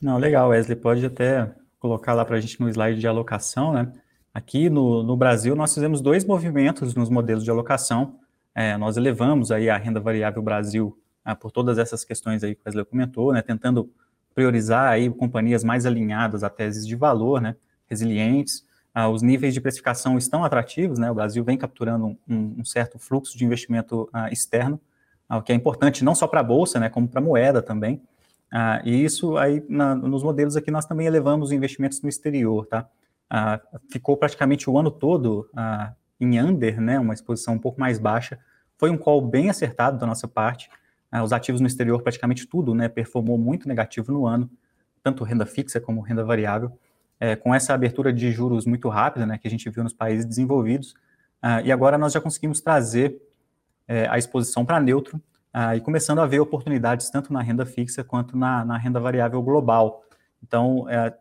Não, legal, Wesley, pode até colocar lá para a gente no slide de alocação, né? Aqui no, no Brasil, nós fizemos dois movimentos nos modelos de alocação. É, nós elevamos aí a renda variável Brasil ah, por todas essas questões aí que o Wesley comentou, né, tentando priorizar aí companhias mais alinhadas a teses de valor, né, resilientes. Ah, os níveis de precificação estão atrativos, né, o Brasil vem capturando um, um certo fluxo de investimento ah, externo, o que é importante não só para a Bolsa, né, como para a moeda também. e isso aí, na, nos modelos aqui, nós também elevamos investimentos no exterior, tá? ah, ficou praticamente o ano todo ah, em under, né, uma exposição um pouco mais baixa. Foi um call bem acertado da nossa parte. Ah, os ativos no exterior, praticamente tudo, né, performou muito negativo no ano, tanto renda fixa como renda variável. É, com essa abertura de juros muito rápida, né, que a gente viu nos países desenvolvidos, ah, e agora nós já conseguimos trazer é, a exposição para neutro ah, e começando a ver oportunidades tanto na renda fixa quanto na, na renda variável global. Então, é,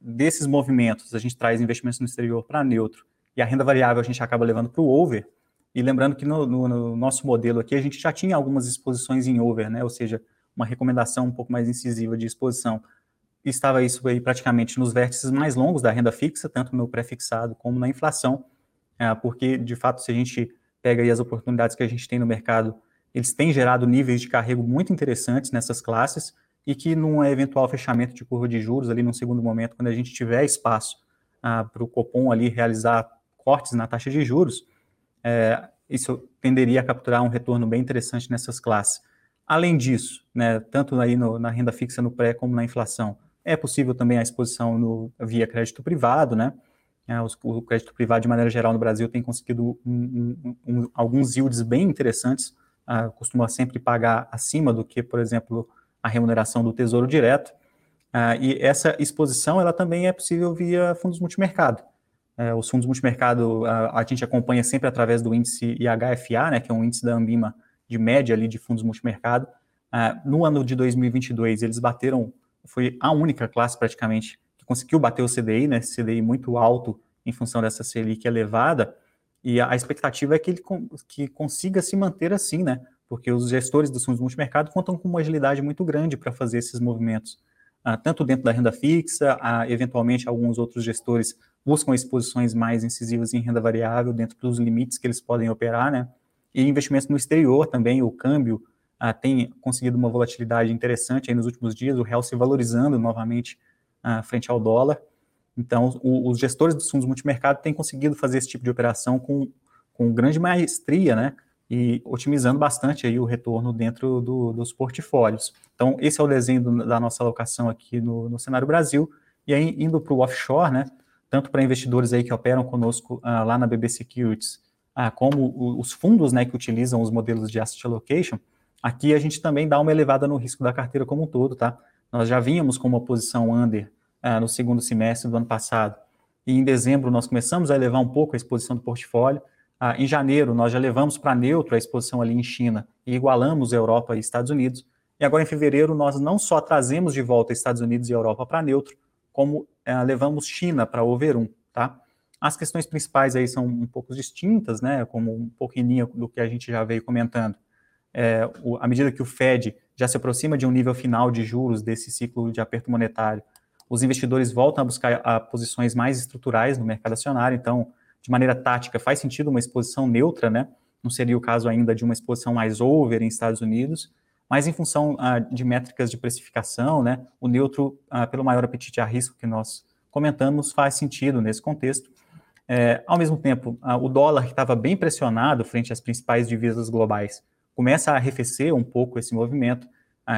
desses movimentos, a gente traz investimentos no exterior para neutro e a renda variável a gente acaba levando para o over. E lembrando que no, no, no, nosso modelo aqui a gente já tinha algumas exposições em over, né? Ou seja, uma recomendação um pouco mais incisiva de exposição. Estava isso aí praticamente nos vértices mais longos da renda fixa, tanto no pré-fixado como na inflação, é, porque de fato se a gente pega aí as oportunidades que a gente tem no mercado, eles têm gerado níveis de carrego muito interessantes nessas classes e que num eventual fechamento de curva de juros ali no segundo momento, quando a gente tiver espaço ah, para o Copom ali realizar cortes na taxa de juros, é, isso tenderia a capturar um retorno bem interessante nessas classes. Além disso, né, tanto aí no, na renda fixa no pré como na inflação, é possível também a exposição no, via crédito privado, né? É, o crédito privado, de maneira geral, no Brasil tem conseguido um, um, um, alguns yields bem interessantes, ah, costuma sempre pagar acima do que, por exemplo, a remuneração do Tesouro Direto. Uh, e essa exposição ela também é possível via fundos multimercado. Uh, os fundos multimercado uh, a gente acompanha sempre através do índice IHFA, né, que é um índice da Ambima de média ali de fundos multimercado. Ah, no ano de 2022 eles bateram, foi a única classe praticamente que conseguiu bater o CDI, né, CDI muito alto em função dessa Selic elevada. E a, a expectativa é que ele que consiga se manter assim, né, porque os gestores dos fundos multimercado contam com uma agilidade muito grande para fazer esses movimentos, tanto dentro da renda fixa, ah, eventualmente alguns outros gestores buscam exposições mais incisivas em renda variável dentro dos limites que eles podem operar, né? E investimentos no exterior também, o câmbio ah, tem conseguido uma volatilidade interessante aí nos últimos dias, o real se valorizando novamente ah, frente ao dólar. Então, o, os gestores dos fundos multimercado têm conseguido fazer esse tipo de operação com, com grande maestria, né? E otimizando bastante aí o retorno dentro do, dos portfólios. Então, esse é o desenho da nossa alocação aqui no, no cenário Brasil. E aí, indo para o offshore, né, tanto para investidores aí que operam conosco ah, lá na BB Securities, ah, como os fundos né, que utilizam os modelos de asset allocation, aqui a gente também dá uma elevada no risco da carteira como um todo, tá? Nós já vínhamos com uma posição under ah, no segundo semestre do ano passado, e em dezembro nós começamos a elevar um pouco a exposição do portfólio, ah, em janeiro, nós já levamos para neutro a exposição ali em China e igualamos Europa e Estados Unidos. E agora, em fevereiro, nós não só trazemos de volta Estados Unidos e Europa para neutro, como eh, levamos China para over 1, tá? As questões principais aí são um pouco distintas, né? Como um pouquinho do que a gente já veio comentando. É, o, à medida que o Fed já se aproxima de um nível final de juros desse ciclo de aperto monetário, os investidores voltam a buscar a, posições mais estruturais no mercado acionário. Então, de maneira tática, faz sentido uma exposição neutra, né? Não seria o caso ainda de uma exposição mais over em Estados Unidos, mas em função ah, de métricas de precificação, né? O neutro, ah, pelo maior apetite a risco que nós comentamos, faz sentido nesse contexto. É, ao mesmo tempo, ah, o dólar que estava bem pressionado frente às principais divisas globais começa a arrefecer um pouco esse movimento,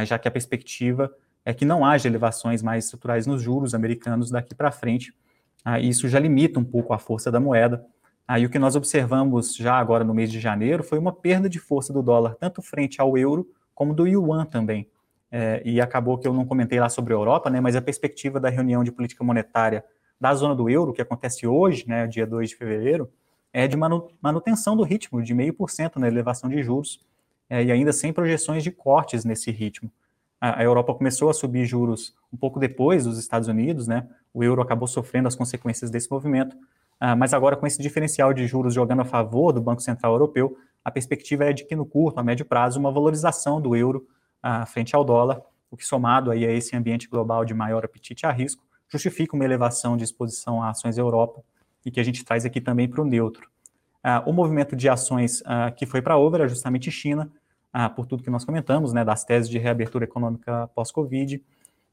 já que a perspectiva é que não haja elevações mais estruturais nos juros americanos daqui para frente. Ah, isso já limita um pouco a força da moeda. Aí o que nós observamos já agora no mês de janeiro foi uma perda de força do dólar, tanto frente ao euro como do yuan também. É, e acabou que eu não comentei lá sobre a Europa, né, mas a perspectiva da reunião de política monetária da zona do euro, que acontece hoje, né, dia 2 de fevereiro, é de manutenção do ritmo de 0,5% na elevação de juros, é, e ainda sem projeções de cortes nesse ritmo. A, Europa começou a subir juros um pouco depois dos Estados Unidos, né, o euro acabou sofrendo as consequências desse movimento, ah, mas agora com esse diferencial de juros jogando a favor do Banco Central Europeu, a perspectiva é de que no curto, a médio prazo, uma valorização do euro ah, frente ao dólar, o que somado aí a esse ambiente global de maior apetite a risco, justifica uma elevação de exposição a ações Europa e que a gente traz aqui também para o neutro. Ah, o movimento de ações que foi para over é justamente China, ah, por tudo que nós comentamos, né, das teses de reabertura econômica pós-Covid,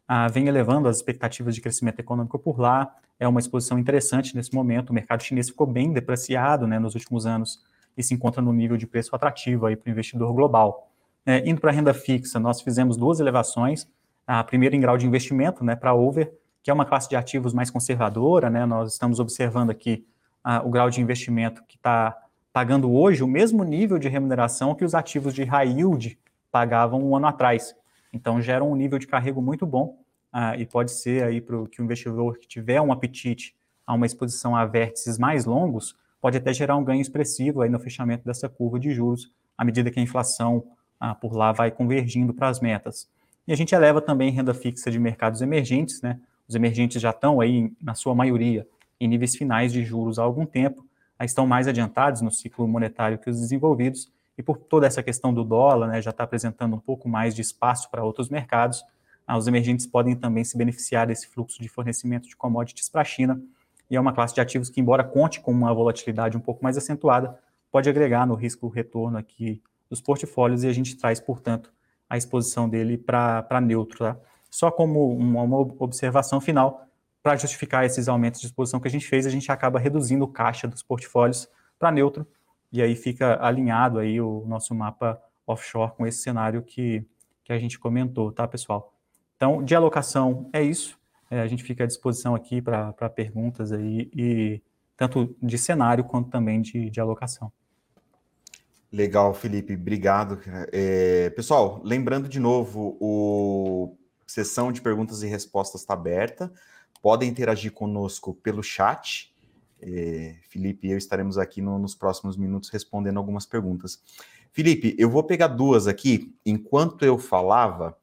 ah, vem elevando as expectativas de crescimento econômico por lá. É uma exposição interessante nesse momento. O mercado chinês ficou bem depreciado né, nos últimos anos e se encontra no nível de preço atrativo para o investidor global. É, indo para a renda fixa, nós fizemos duas elevações. A primeira em grau de investimento, né, para over, que é uma classe de ativos mais conservadora. Né, nós estamos observando aqui ah, o grau de investimento que está pagando hoje o mesmo nível de remuneração que os ativos de high yield pagavam um ano atrás. Então, gera um nível de carrego muito bom ah, e pode ser aí para que o investidor que tiver um apetite a uma exposição a vértices mais longos, pode até gerar um ganho expressivo aí no fechamento dessa curva de juros, à medida que a inflação ah, por lá vai convergindo para as metas. E a gente eleva também renda fixa de mercados emergentes, né? Os emergentes já estão aí, na sua maioria, em níveis finais de juros há algum tempo, estão mais adiantados no ciclo monetário que os desenvolvidos, e por toda essa questão do dólar, né, já está apresentando um pouco mais de espaço para outros mercados, ah, os emergentes podem também se beneficiar desse fluxo de fornecimento de commodities para a China, e é uma classe de ativos que, embora conte com uma volatilidade um pouco mais acentuada, pode agregar no risco-retorno aqui dos portfólios, e a gente traz, portanto, a exposição dele para neutro. Tá? Só como uma, uma observação final, para justificar esses aumentos de exposição que a gente fez, a gente acaba reduzindo o caixa dos portfólios para neutro, e aí fica alinhado aí o nosso mapa offshore com esse cenário que, que a gente comentou, tá, pessoal? Então, de alocação é isso. É, a gente fica à disposição aqui para perguntas aí, e tanto de cenário quanto também de, de alocação. Legal, Felipe, obrigado. É, pessoal, lembrando de novo, o sessão de perguntas e respostas está aberta. Podem interagir conosco pelo chat é, Felipe e eu estaremos aqui no, nos próximos minutos respondendo algumas perguntas. Felipe, eu vou pegar duas aqui. Enquanto eu falava,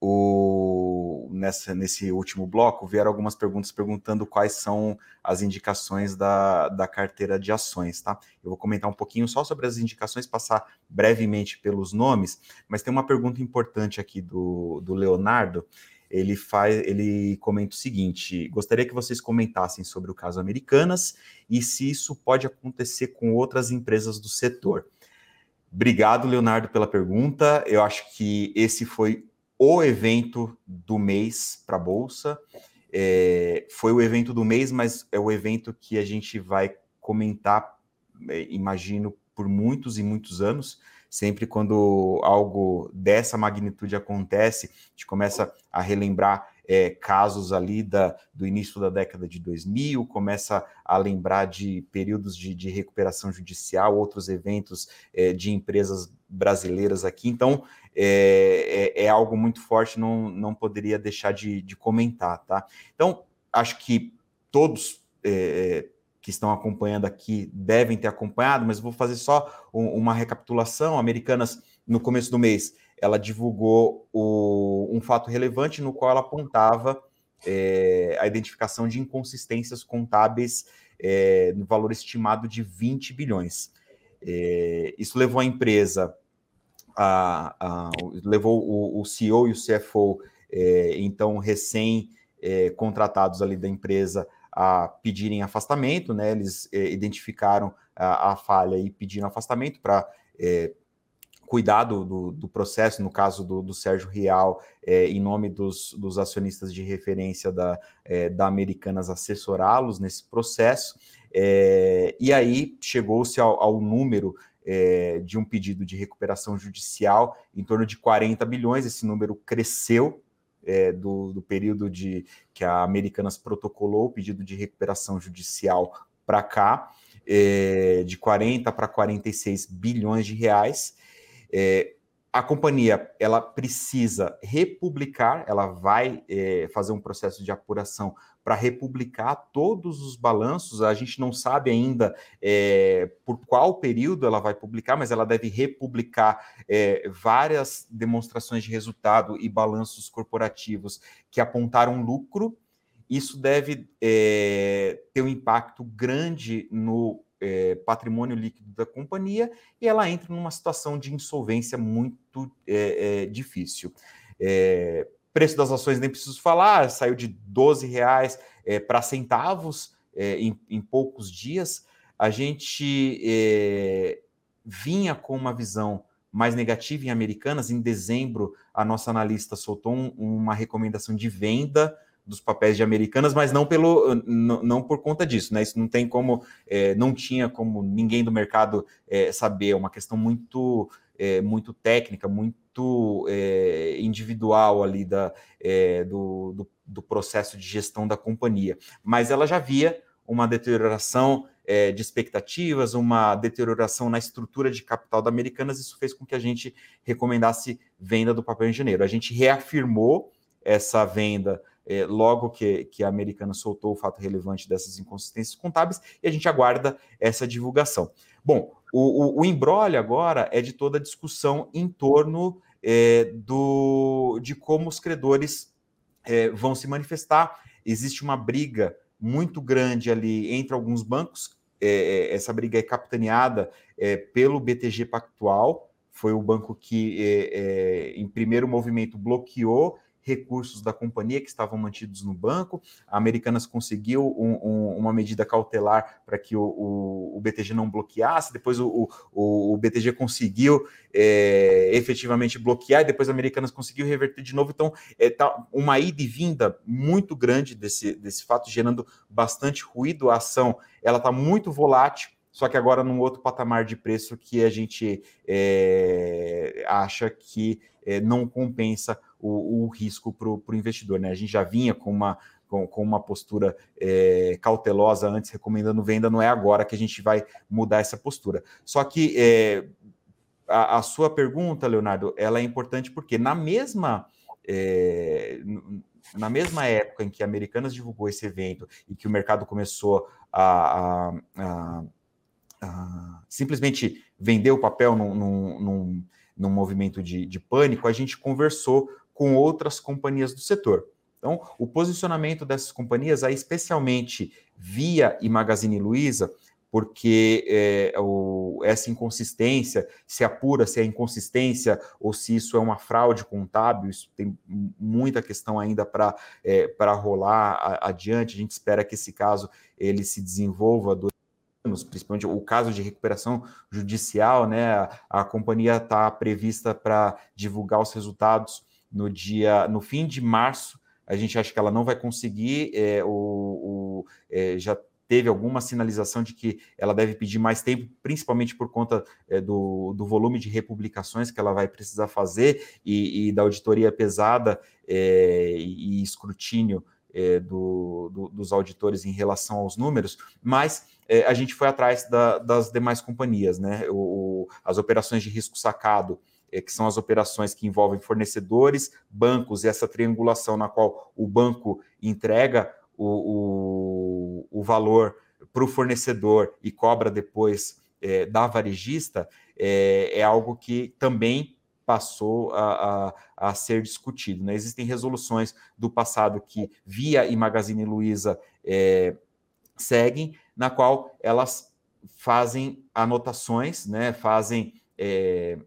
o, nessa, nesse último bloco, vieram algumas perguntas perguntando quais são as indicações da, da carteira de ações, tá? Eu vou comentar um pouquinho só sobre as indicações, passar brevemente pelos nomes, mas tem uma pergunta importante aqui do, do Leonardo ele faz, ele comenta o seguinte: gostaria que vocês comentassem sobre o caso Americanas e se isso pode acontecer com outras empresas do setor. Obrigado, Leonardo, pela pergunta. Eu acho que esse foi o evento do mês para a Bolsa. É, foi o evento do mês, mas é o evento que a gente vai comentar, é, imagino, por muitos e muitos anos Sempre quando algo dessa magnitude acontece, a gente começa a relembrar é, casos ali da, do início da década de 2000, começa a lembrar de períodos de, de recuperação judicial, outros eventos é, de empresas brasileiras aqui. Então, é, é, é, algo muito forte, não, não poderia deixar de, de comentar, tá? Então, acho que todos é, é, que estão acompanhando aqui devem ter acompanhado, mas vou fazer só um, uma recapitulação. Americanas, no começo do mês, ela divulgou o, um fato relevante no qual ela apontava é, a identificação de inconsistências contábeis é, no valor estimado de 20 bilhões. É, isso levou a empresa, a, a, levou o, o, CEO e o CFO, é, então recém é, contratados ali da empresa, a pedirem afastamento, né? Eles é, identificaram a, a, falha e pediram afastamento para é, cuidar do, do, do, processo, no caso do, do Sérgio Real, é, em nome dos, dos, acionistas de referência da, da Americanas, assessorá-los nesse processo. E aí chegou-se ao, ao, número de um pedido de recuperação judicial em torno de 40 bilhões, esse número cresceu é, do, do, período de que a Americanas protocolou o pedido de recuperação judicial para cá, é, de 40 para 46 bilhões de reais. É, a companhia ela precisa republicar, ela vai é, fazer um processo de apuração para republicar todos os balanços. A gente não sabe ainda é, por qual período ela vai publicar, mas ela deve republicar é, várias demonstrações de resultado e balanços corporativos que apontaram lucro. Isso deve é, ter um impacto grande no é, patrimônio líquido da companhia e ela entra numa situação de insolvência muito é, é, difícil. Preço das ações nem preciso falar, saiu de 12 reais para centavos em, em, poucos dias. A gente vinha com uma visão mais negativa em Americanas. Em dezembro, a nossa analista soltou um, uma recomendação de venda dos papéis de Americanas, mas não pelo não por conta disso, né? Isso não tem como, é, não tinha como ninguém do mercado é, saber, é uma questão muito é, muito técnica, muito é, individual ali da, é, do, do, do, processo de gestão da companhia. Mas ela já via uma deterioração é, de expectativas, uma deterioração na estrutura de capital da Americanas, isso fez com que a gente recomendasse venda do papel em janeiro. A gente reafirmou essa venda é, logo que, que a americana soltou o fato relevante dessas inconsistências contábeis, e a gente aguarda essa divulgação. Bom, o, o, o embrólio agora é de toda a discussão em torno é, do, de como os credores é, vão se manifestar. Existe uma briga muito grande ali entre alguns bancos. É, é, essa briga é capitaneada é, pelo BTG Pactual, foi o banco que, em primeiro movimento, bloqueou recursos da companhia que estavam mantidos no banco. A Americanas conseguiu um, um, uma medida cautelar para que o, o, o, BTG não bloqueasse, depois o, o BTG conseguiu é, efetivamente bloquear, e depois a Americanas conseguiu reverter de novo. Então, é tá uma ida e vinda muito grande desse, desse fato, gerando bastante ruído. A ação ela está muito volátil só que agora num outro patamar de preço que a gente é, acha que é, não compensa o, o risco para o investidor. Né? A gente já vinha com uma, com, com uma postura é, cautelosa antes, recomendando venda, não é agora que a gente vai mudar essa postura. Só que é, a, a, sua pergunta, Leonardo, ela é importante porque na mesma. É, na mesma época em que a Americanas divulgou esse evento e que o mercado começou a, a, a, simplesmente vender o papel num, num, num, num movimento de, de pânico, a gente conversou com outras companhias do setor. Então, o posicionamento dessas companhias, aí, especialmente Via e Magazine Luiza, porque é, o, essa inconsistência, se apura se é inconsistência ou se isso é uma fraude contábil, isso tem muita questão ainda para é, rolar a, adiante. A gente espera que esse caso ele se desenvolva durante anos, principalmente o caso de recuperação judicial, né? A, a companhia está prevista para divulgar os resultados no dia, no fim de março, a gente acha que ela não vai conseguir, é, o, o é, já teve alguma sinalização de que ela deve pedir mais tempo, principalmente por conta é, do, do volume de republicações que ela vai precisar fazer e, e da auditoria pesada é, e, escrutínio é, do, do, dos auditores em relação aos números, mas é, a gente foi atrás da, das demais companhias, né? O, as operações de risco sacado é, que são as operações que envolvem fornecedores, bancos e essa triangulação na qual o banco entrega o, o, o valor para o fornecedor e cobra depois é, da varejista, é, é, algo que também passou a, a, a ser discutido. Né? Existem resoluções do passado que, via e Magazine Luiza, é, seguem, na qual elas fazem anotações, né, fazem é,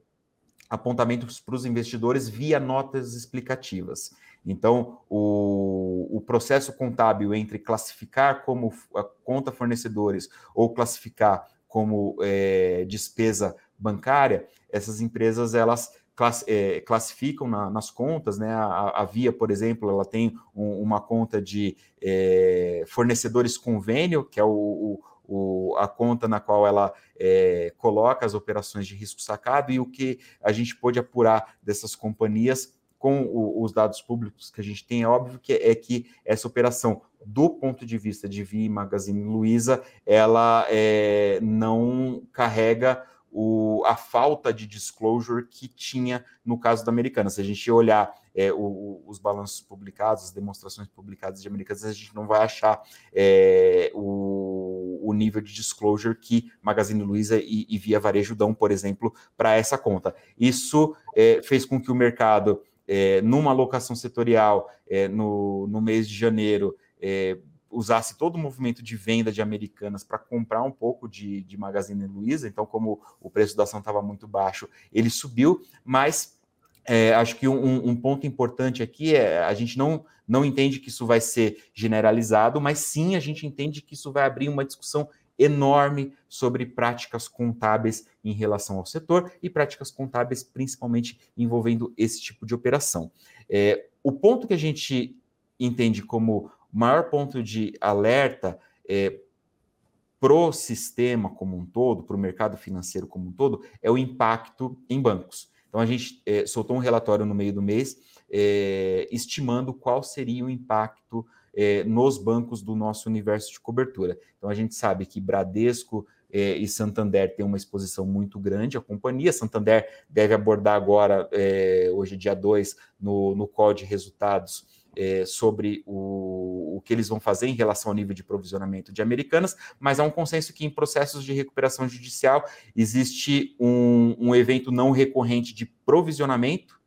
apontamentos para os investidores via notas explicativas. Então, o, o, processo contábil entre classificar como conta fornecedores ou classificar como é, despesa bancária, essas empresas elas class, é, classificam na, nas contas, né? A, a, Via, por exemplo, ela tem um, uma conta de é, fornecedores convênio, que é o, o o, a conta na qual ela é, coloca as operações de risco sacado e o que a gente pôde apurar dessas companhias com o, os dados públicos que a gente tem, é óbvio que é que essa operação, do ponto de vista de Vi Magazine Luiza, ela é, não carrega o, a falta de disclosure que tinha no caso da Americana. Se a gente olhar é, o, os balanços publicados, as demonstrações publicadas de Americanas, a gente não vai achar é, o, o, nível de disclosure que Magazine Luiza e, e Via Varejo dão, por exemplo, para essa conta. Isso é, fez com que o mercado, é, numa alocação setorial é, no, no mês de janeiro, é, usasse todo o movimento de venda de Americanas para comprar um pouco de, de Magazine Luiza, então como o preço da ação estava muito baixo, ele subiu, mas é, acho que um, um, ponto importante aqui é a gente não, não entende que isso vai ser generalizado, mas sim a gente entende que isso vai abrir uma discussão enorme sobre práticas contábeis em relação ao setor e práticas contábeis principalmente envolvendo esse tipo de operação. É, o ponto que a gente entende como maior ponto de alerta é, para o sistema como um todo, para o mercado financeiro como um todo, é o impacto em bancos. Então, a gente é, soltou um relatório no meio do mês é, estimando qual seria o impacto é, nos bancos do nosso universo de cobertura. Então, a gente sabe que Bradesco e Santander têm uma exposição muito grande à companhia. Santander deve abordar agora, hoje, dia 2, no, no call de resultados, é, sobre o, o que eles vão fazer em relação ao nível de provisionamento de Americanas, mas há um consenso que em processos de recuperação judicial existe um, um evento não recorrente de provisionamento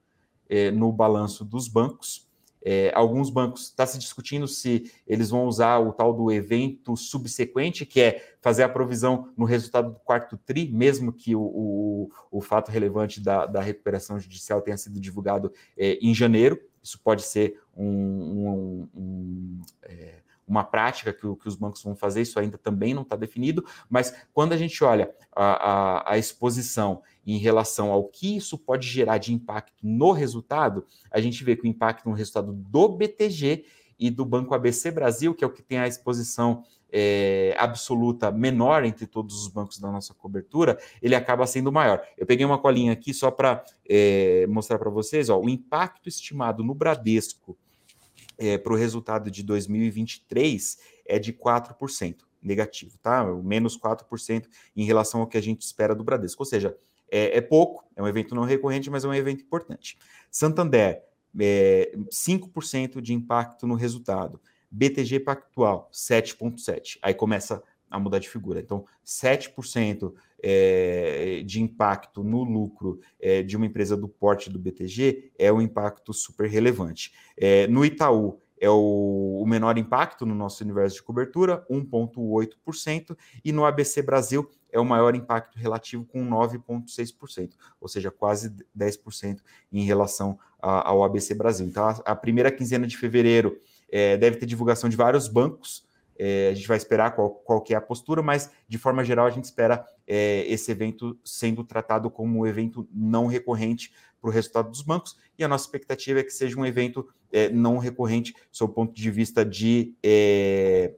é, no balanço dos bancos. É, alguns bancos está se discutindo se eles vão usar o tal do evento subsequente, que é fazer a provisão no resultado do quarto TRI, mesmo que o, o, o fato relevante da, da recuperação judicial tenha sido divulgado é, em janeiro. Isso pode ser um, um, um, é, uma prática que, que, os bancos vão fazer, isso ainda também não está definido, mas quando a gente olha a, a, a, exposição em relação ao que isso pode gerar de impacto no resultado, a gente vê que o impacto no resultado do BTG e do Banco ABC Brasil, que é o que tem a exposição é, absoluta menor entre todos os bancos da nossa cobertura, ele acaba sendo maior. Eu peguei uma colinha aqui só para é, mostrar para vocês ó, o impacto estimado no Bradesco é, para o resultado de 2023 é de 4% negativo, tá? Menos 4% em relação ao que a gente espera do Bradesco. Ou seja, é, é pouco, é um evento não recorrente, mas é um evento importante. Santander, é, 5% de impacto no resultado. BTG Pactual, 7,7%. Aí começa a mudar de figura. Então, 7% é, de impacto no lucro é, de uma empresa do porte do BTG é um impacto super relevante. É, no Itaú, é o, o, menor impacto no nosso universo de cobertura, 1,8%, e no ABC Brasil é o maior impacto relativo, com 9,6%, ou seja, quase 10% em relação a, ao ABC Brasil. Então, a, a primeira quinzena de fevereiro é, deve ter divulgação de vários bancos. É, a gente vai esperar qual, qual que é a postura, mas de forma geral a gente espera é, esse evento sendo tratado como um evento não recorrente para o resultado dos bancos, e a nossa expectativa é que seja um evento é, não recorrente, sob o ponto de vista de é,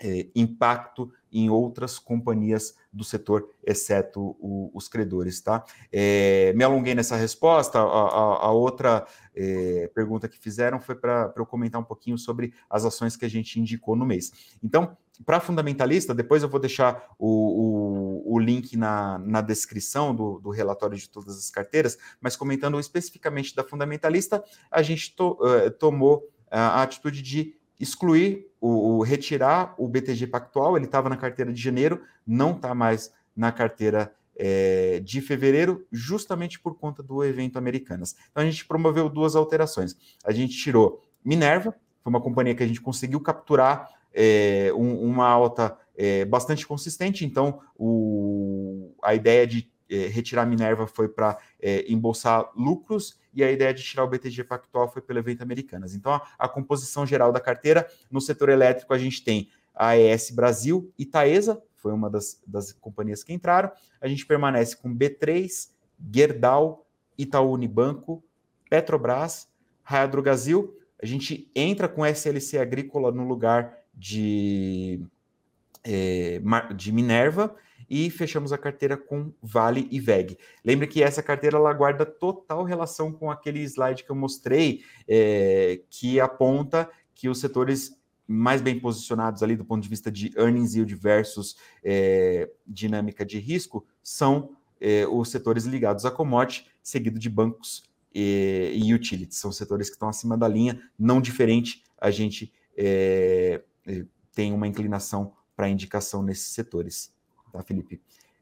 é, impacto em outras companhias do setor, exceto o, os credores, tá? É, me alonguei nessa resposta. A, a, a outra é, pergunta que fizeram foi para eu comentar um pouquinho sobre as ações que a gente indicou no mês. Então, para fundamentalista, depois eu vou deixar o, o, o link na, na descrição do, do, relatório de todas as carteiras, mas comentando especificamente da fundamentalista, a gente to, uh, tomou a atitude de excluir, o, o, retirar o BTG Pactual, ele estava na carteira de janeiro, não está mais na carteira é, de fevereiro, justamente por conta do evento Americanas. Então a gente promoveu duas alterações. A gente tirou Minerva, foi uma companhia que a gente conseguiu capturar é, um, uma alta é, bastante consistente, então o, a ideia de é, retirar Minerva foi para é, embolsar lucros e a ideia de tirar o BTG Pactual foi pelo evento Americanas. Então, a, a, composição geral da carteira, no setor elétrico, a gente tem a AES Brasil e Taesa, foi uma das, das companhias que entraram. A gente permanece com B3, Gerdau, Itaú Unibanco, Petrobras, Raia Brasil. A gente entra com SLC Agrícola no lugar de, é, de Minerva e fechamos a carteira com Vale e VEG. Lembre que essa carteira ela guarda total relação com aquele slide que eu mostrei, é, que aponta que os setores mais bem posicionados ali do ponto de vista de earnings yield versus é, dinâmica de risco são é, os setores ligados a commodity, seguido de bancos e, e utilities. São setores que estão acima da linha, não diferente, a gente tem uma inclinação para indicação nesses setores tá, Felipe?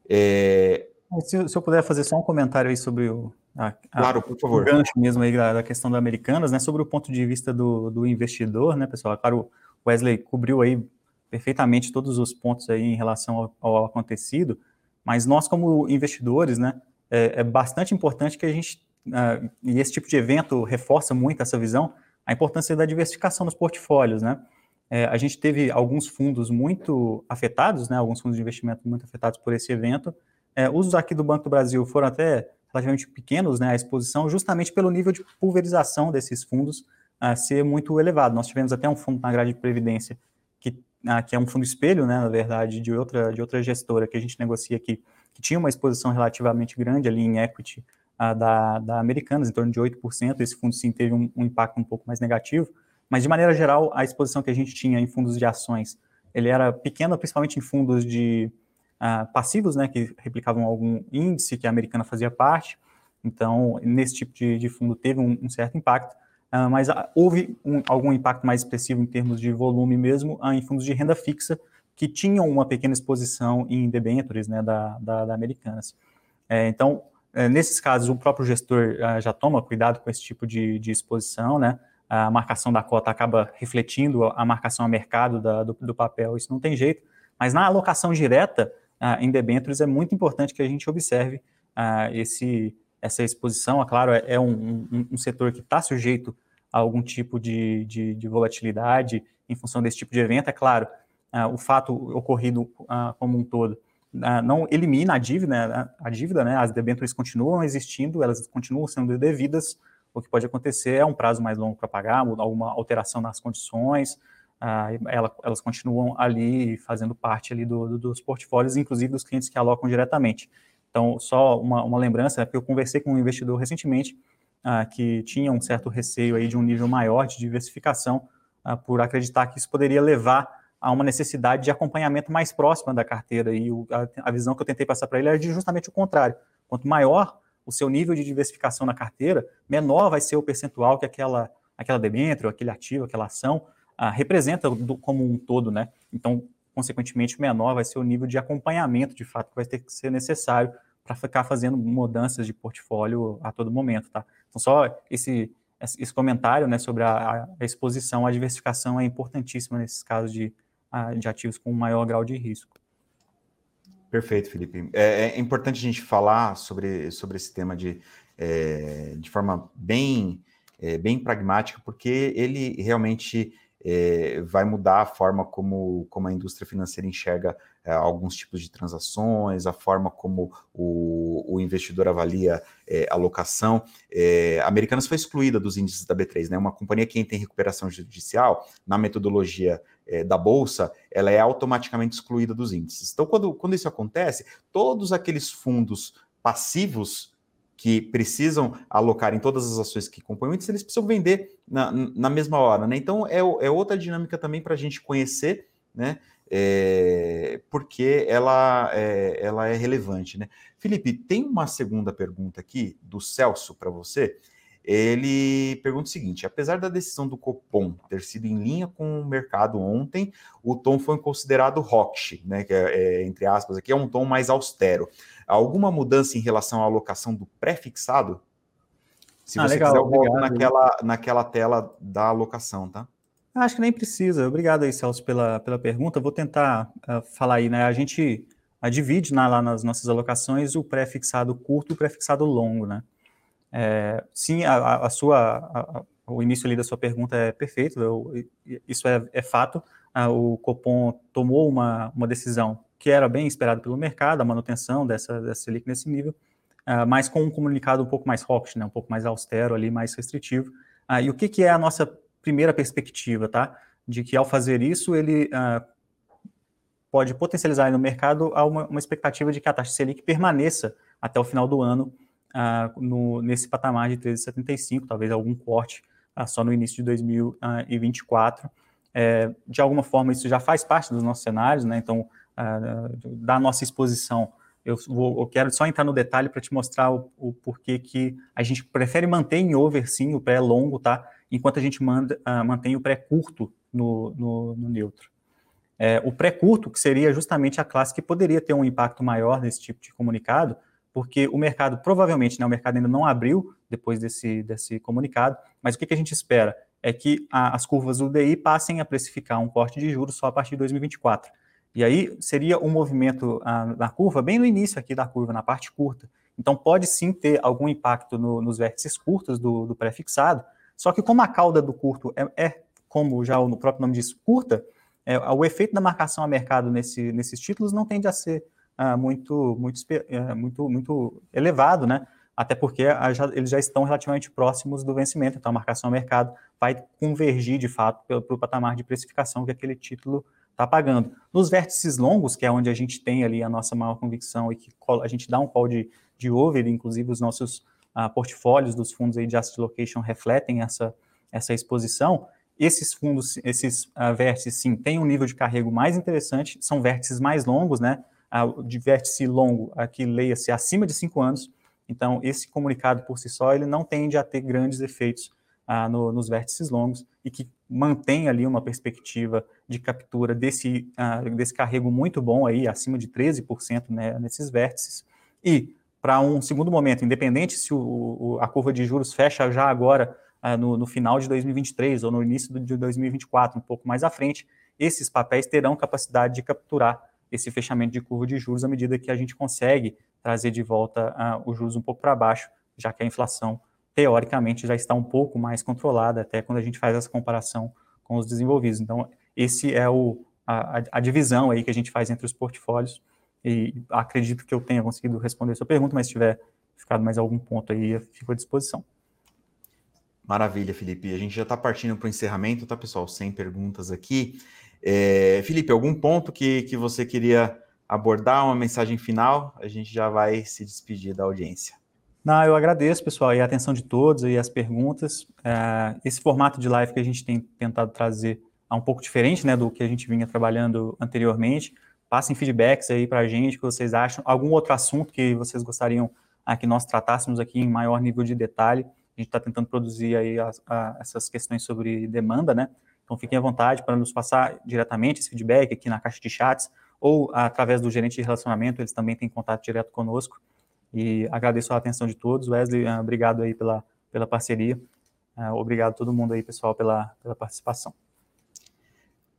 É... Se, se, eu puder fazer só um comentário aí sobre o, a, claro, por favor. o gancho mesmo aí da, da, questão da Americanas, né, sobre o ponto de vista do, do investidor, né, pessoal? Claro, o Wesley cobriu aí perfeitamente todos os pontos aí em relação ao, ao acontecido, mas nós como investidores, né, é, é bastante importante que a gente, uh, e esse tipo de evento reforça muito essa visão, a importância da diversificação dos portfólios, né? É, a gente teve alguns fundos muito afetados, né, alguns fundos de investimento muito afetados por esse evento. É, os aqui do Banco do Brasil foram até relativamente pequenos, né, a exposição, justamente pelo nível de pulverização desses fundos ser muito elevado. Nós tivemos até um fundo na grade de previdência, que, que é um fundo espelho, né, na verdade, de outra, de outra gestora que a gente negocia aqui, que tinha uma exposição relativamente grande ali em equity da, da Americanas, em torno de 8%. Esse fundo sim teve um, um impacto um pouco mais negativo. Mas, de maneira geral, a exposição que a gente tinha em fundos de ações, ele era pequena, principalmente em fundos de uh, passivos, né, que replicavam algum índice que a americana fazia parte. Então, nesse tipo de, de fundo teve um, um certo impacto, uh, mas uh, houve um, algum impacto mais expressivo em termos de volume mesmo em fundos de renda fixa, que tinham uma pequena exposição em debentures né, da, da, da Americanas. É, então, é, nesses casos, o próprio gestor já toma cuidado com esse tipo de, de exposição, né? A marcação da cota acaba refletindo a marcação a mercado da, do, do, papel, isso não tem jeito. Mas na alocação direta uh, em debêntures é muito importante que a gente observe uh, esse, essa exposição. É claro, é, é um, um, um, setor que está sujeito a algum tipo de, de, de, volatilidade em função desse tipo de evento. É claro, uh, o fato ocorrido como um todo não elimina a dívida, a dívida, né? As debêntures continuam existindo, elas continuam sendo devidas, o que pode acontecer é um prazo mais longo para pagar, alguma alteração nas condições, ah, ela, elas continuam ali fazendo parte ali do, do, dos portfólios, inclusive dos clientes que alocam diretamente. Então, só uma, uma lembrança, é que eu conversei com um investidor recentemente ah, que tinha um certo receio aí de um nível maior de diversificação, ah, por acreditar que isso poderia levar a uma necessidade de acompanhamento mais próxima da carteira. E o, a, a visão que eu tentei passar para ele era de justamente o contrário. Quanto maior o seu nível de diversificação na carteira, menor vai ser o percentual que aquela, aquela debênture, aquele ativo, aquela ação ah, representa do, como um todo, né? Então, consequentemente, menor vai ser o nível de acompanhamento, de fato, que vai ter que ser necessário para ficar fazendo mudanças de portfólio a todo momento, tá? Então, só esse, esse comentário, né, sobre a, a exposição, a diversificação é importantíssima nesses casos de, ah, de ativos com maior grau de risco. Perfeito, Felipe. É, é, importante a gente falar sobre, sobre esse tema de, é, de forma bem, é, bem pragmática, porque ele realmente é, vai mudar a forma como, como a indústria financeira enxerga é, alguns tipos de transações, a forma como o, o investidor avalia é, a alocação. É, a Americanas foi excluída dos índices da B3, né? Uma companhia que tem recuperação judicial, na metodologia é, da Bolsa, ela é automaticamente excluída dos índices. Então, quando, quando isso acontece, todos aqueles fundos passivos que precisam alocar em todas as ações que compõem o índice, eles precisam vender na, na mesma hora, né? Então é, é outra dinâmica também para a gente conhecer, né? É, porque ela é, ela é relevante, né? Felipe, tem uma segunda pergunta aqui do Celso para você. Ele pergunta o seguinte: apesar da decisão do Copom ter sido em linha com o mercado ontem, o tom foi considerado hawkish, né? Que é, é, entre aspas, aqui é um tom mais austero. Alguma mudança em relação à alocação do pré-fixado? Se ah, você legal, quiser, eu volto naquela, naquela tela da alocação, tá? Acho que nem precisa. Obrigado aí, Celso, pela, pela pergunta. Vou tentar uh, falar aí, né? A gente divide na, lá nas nossas alocações o pré-fixado curto e o pré-fixado longo, né? É, sim, a, a sua, a, o início ali da sua pergunta é perfeito, eu, isso é, é fato. Ah, o Copom tomou uma, uma decisão que era bem esperada pelo mercado, a manutenção dessa, dessa Selic nesse nível, uh, mas com um comunicado um pouco mais hawkish, né, um pouco mais austero ali, mais restritivo. Uh, e o que, que é a nossa primeira perspectiva, tá? De que ao fazer isso, ele uh, pode potencializar no mercado uma, uma expectativa de que a taxa Selic permaneça até o final do ano no, nesse patamar de 13,75, talvez algum corte só no início de 2024. É, de alguma forma, isso já faz parte dos nossos cenários, né? Então, ah, da nossa exposição, eu, vou, eu quero só entrar no detalhe para te mostrar o, o, porquê que a gente prefere manter em over, sim, o pré longo, tá? Enquanto a gente manda, mantém o pré curto no, no, no neutro. É, o pré curto, que seria justamente a classe que poderia ter um impacto maior nesse tipo de comunicado, porque o mercado provavelmente, né, o mercado ainda não abriu depois desse, desse comunicado, mas o que, que a gente espera? É que a, as curvas do DI passem a precificar um corte de juros só a partir de 2024. E aí seria um movimento a, na curva, bem no início aqui da curva, na parte curta. Então pode sim ter algum impacto no, nos vértices curtos do, do pré-fixado, só que como a cauda do curto é, é como já o próprio nome diz, curta, é, o efeito da marcação a mercado nesse, nesses títulos não tende a ser ah, muito, muito, é, muito, muito elevado, né? Até porque já, eles já estão relativamente próximos do vencimento, então a marcação a mercado vai convergir de fato para o patamar de precificação que aquele título está pagando. Nos vértices longos, que é onde a gente tem ali a nossa maior convicção e que a gente dá um call de, de over, inclusive os nossos ah, portfólios dos fundos aí de asset location refletem essa, essa exposição, esses fundos, esses uh, vértices, sim, têm um nível de carrego mais interessante, são vértices mais longos, né? Uh, de vértice longo, aqui leia-se acima de cinco anos. Então, esse comunicado por si só, ele não tende a ter grandes efeitos uh, no, nos vértices longos e que mantém ali uma perspectiva de captura desse, uh, desse carrego muito bom aí, acima de 13% né, nesses vértices. E, para um segundo momento, independente se o, o, a curva de juros fecha já agora uh, no, no, final de 2023 ou no início de 2024, um pouco mais à frente, esses papéis terão capacidade de capturar esse fechamento de curva de juros à medida que a gente consegue trazer de volta uh, os juros um pouco para baixo, já que a inflação, teoricamente, já está um pouco mais controlada, até quando a gente faz essa comparação com os desenvolvidos. Então, esse é o, a, a divisão aí que a gente faz entre os portfólios, e acredito que eu tenha conseguido responder a sua pergunta, mas se tiver ficado mais algum ponto aí, eu fico à disposição. Maravilha, Felipe. A gente já está partindo para o encerramento, tá, pessoal? Sem perguntas aqui. É, Felipe, algum ponto que, que você queria abordar, uma mensagem final? A gente já vai se despedir da audiência. Não, eu agradeço, pessoal, e a atenção de todos e as perguntas. É, esse formato de live que a gente tem tentado trazer é um pouco diferente né, do que a gente vinha trabalhando anteriormente. Passem feedbacks aí para a gente, o que vocês acham. Algum outro assunto que vocês gostariam ah, que nós tratássemos aqui em maior nível de detalhe a gente está tentando produzir aí a, a, essas questões sobre demanda, né? Então fiquem à vontade para nos passar diretamente esse feedback aqui na caixa de chats ou através do gerente de relacionamento, eles também têm contato direto conosco. E agradeço a atenção de todos. Wesley, ah, obrigado aí pela, pela parceria. Ah, obrigado a todo mundo aí, pessoal, pela, pela participação.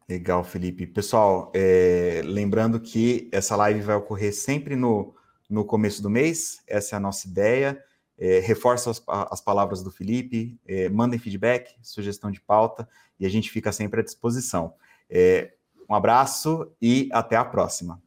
Legal, Felipe. Pessoal, é, lembrando que essa live vai ocorrer sempre no, no começo do mês, essa é a nossa ideia é, reforça as, as, palavras do Felipe, é, mandem feedback, sugestão de pauta, e a gente fica sempre à disposição. É, um abraço e até a próxima.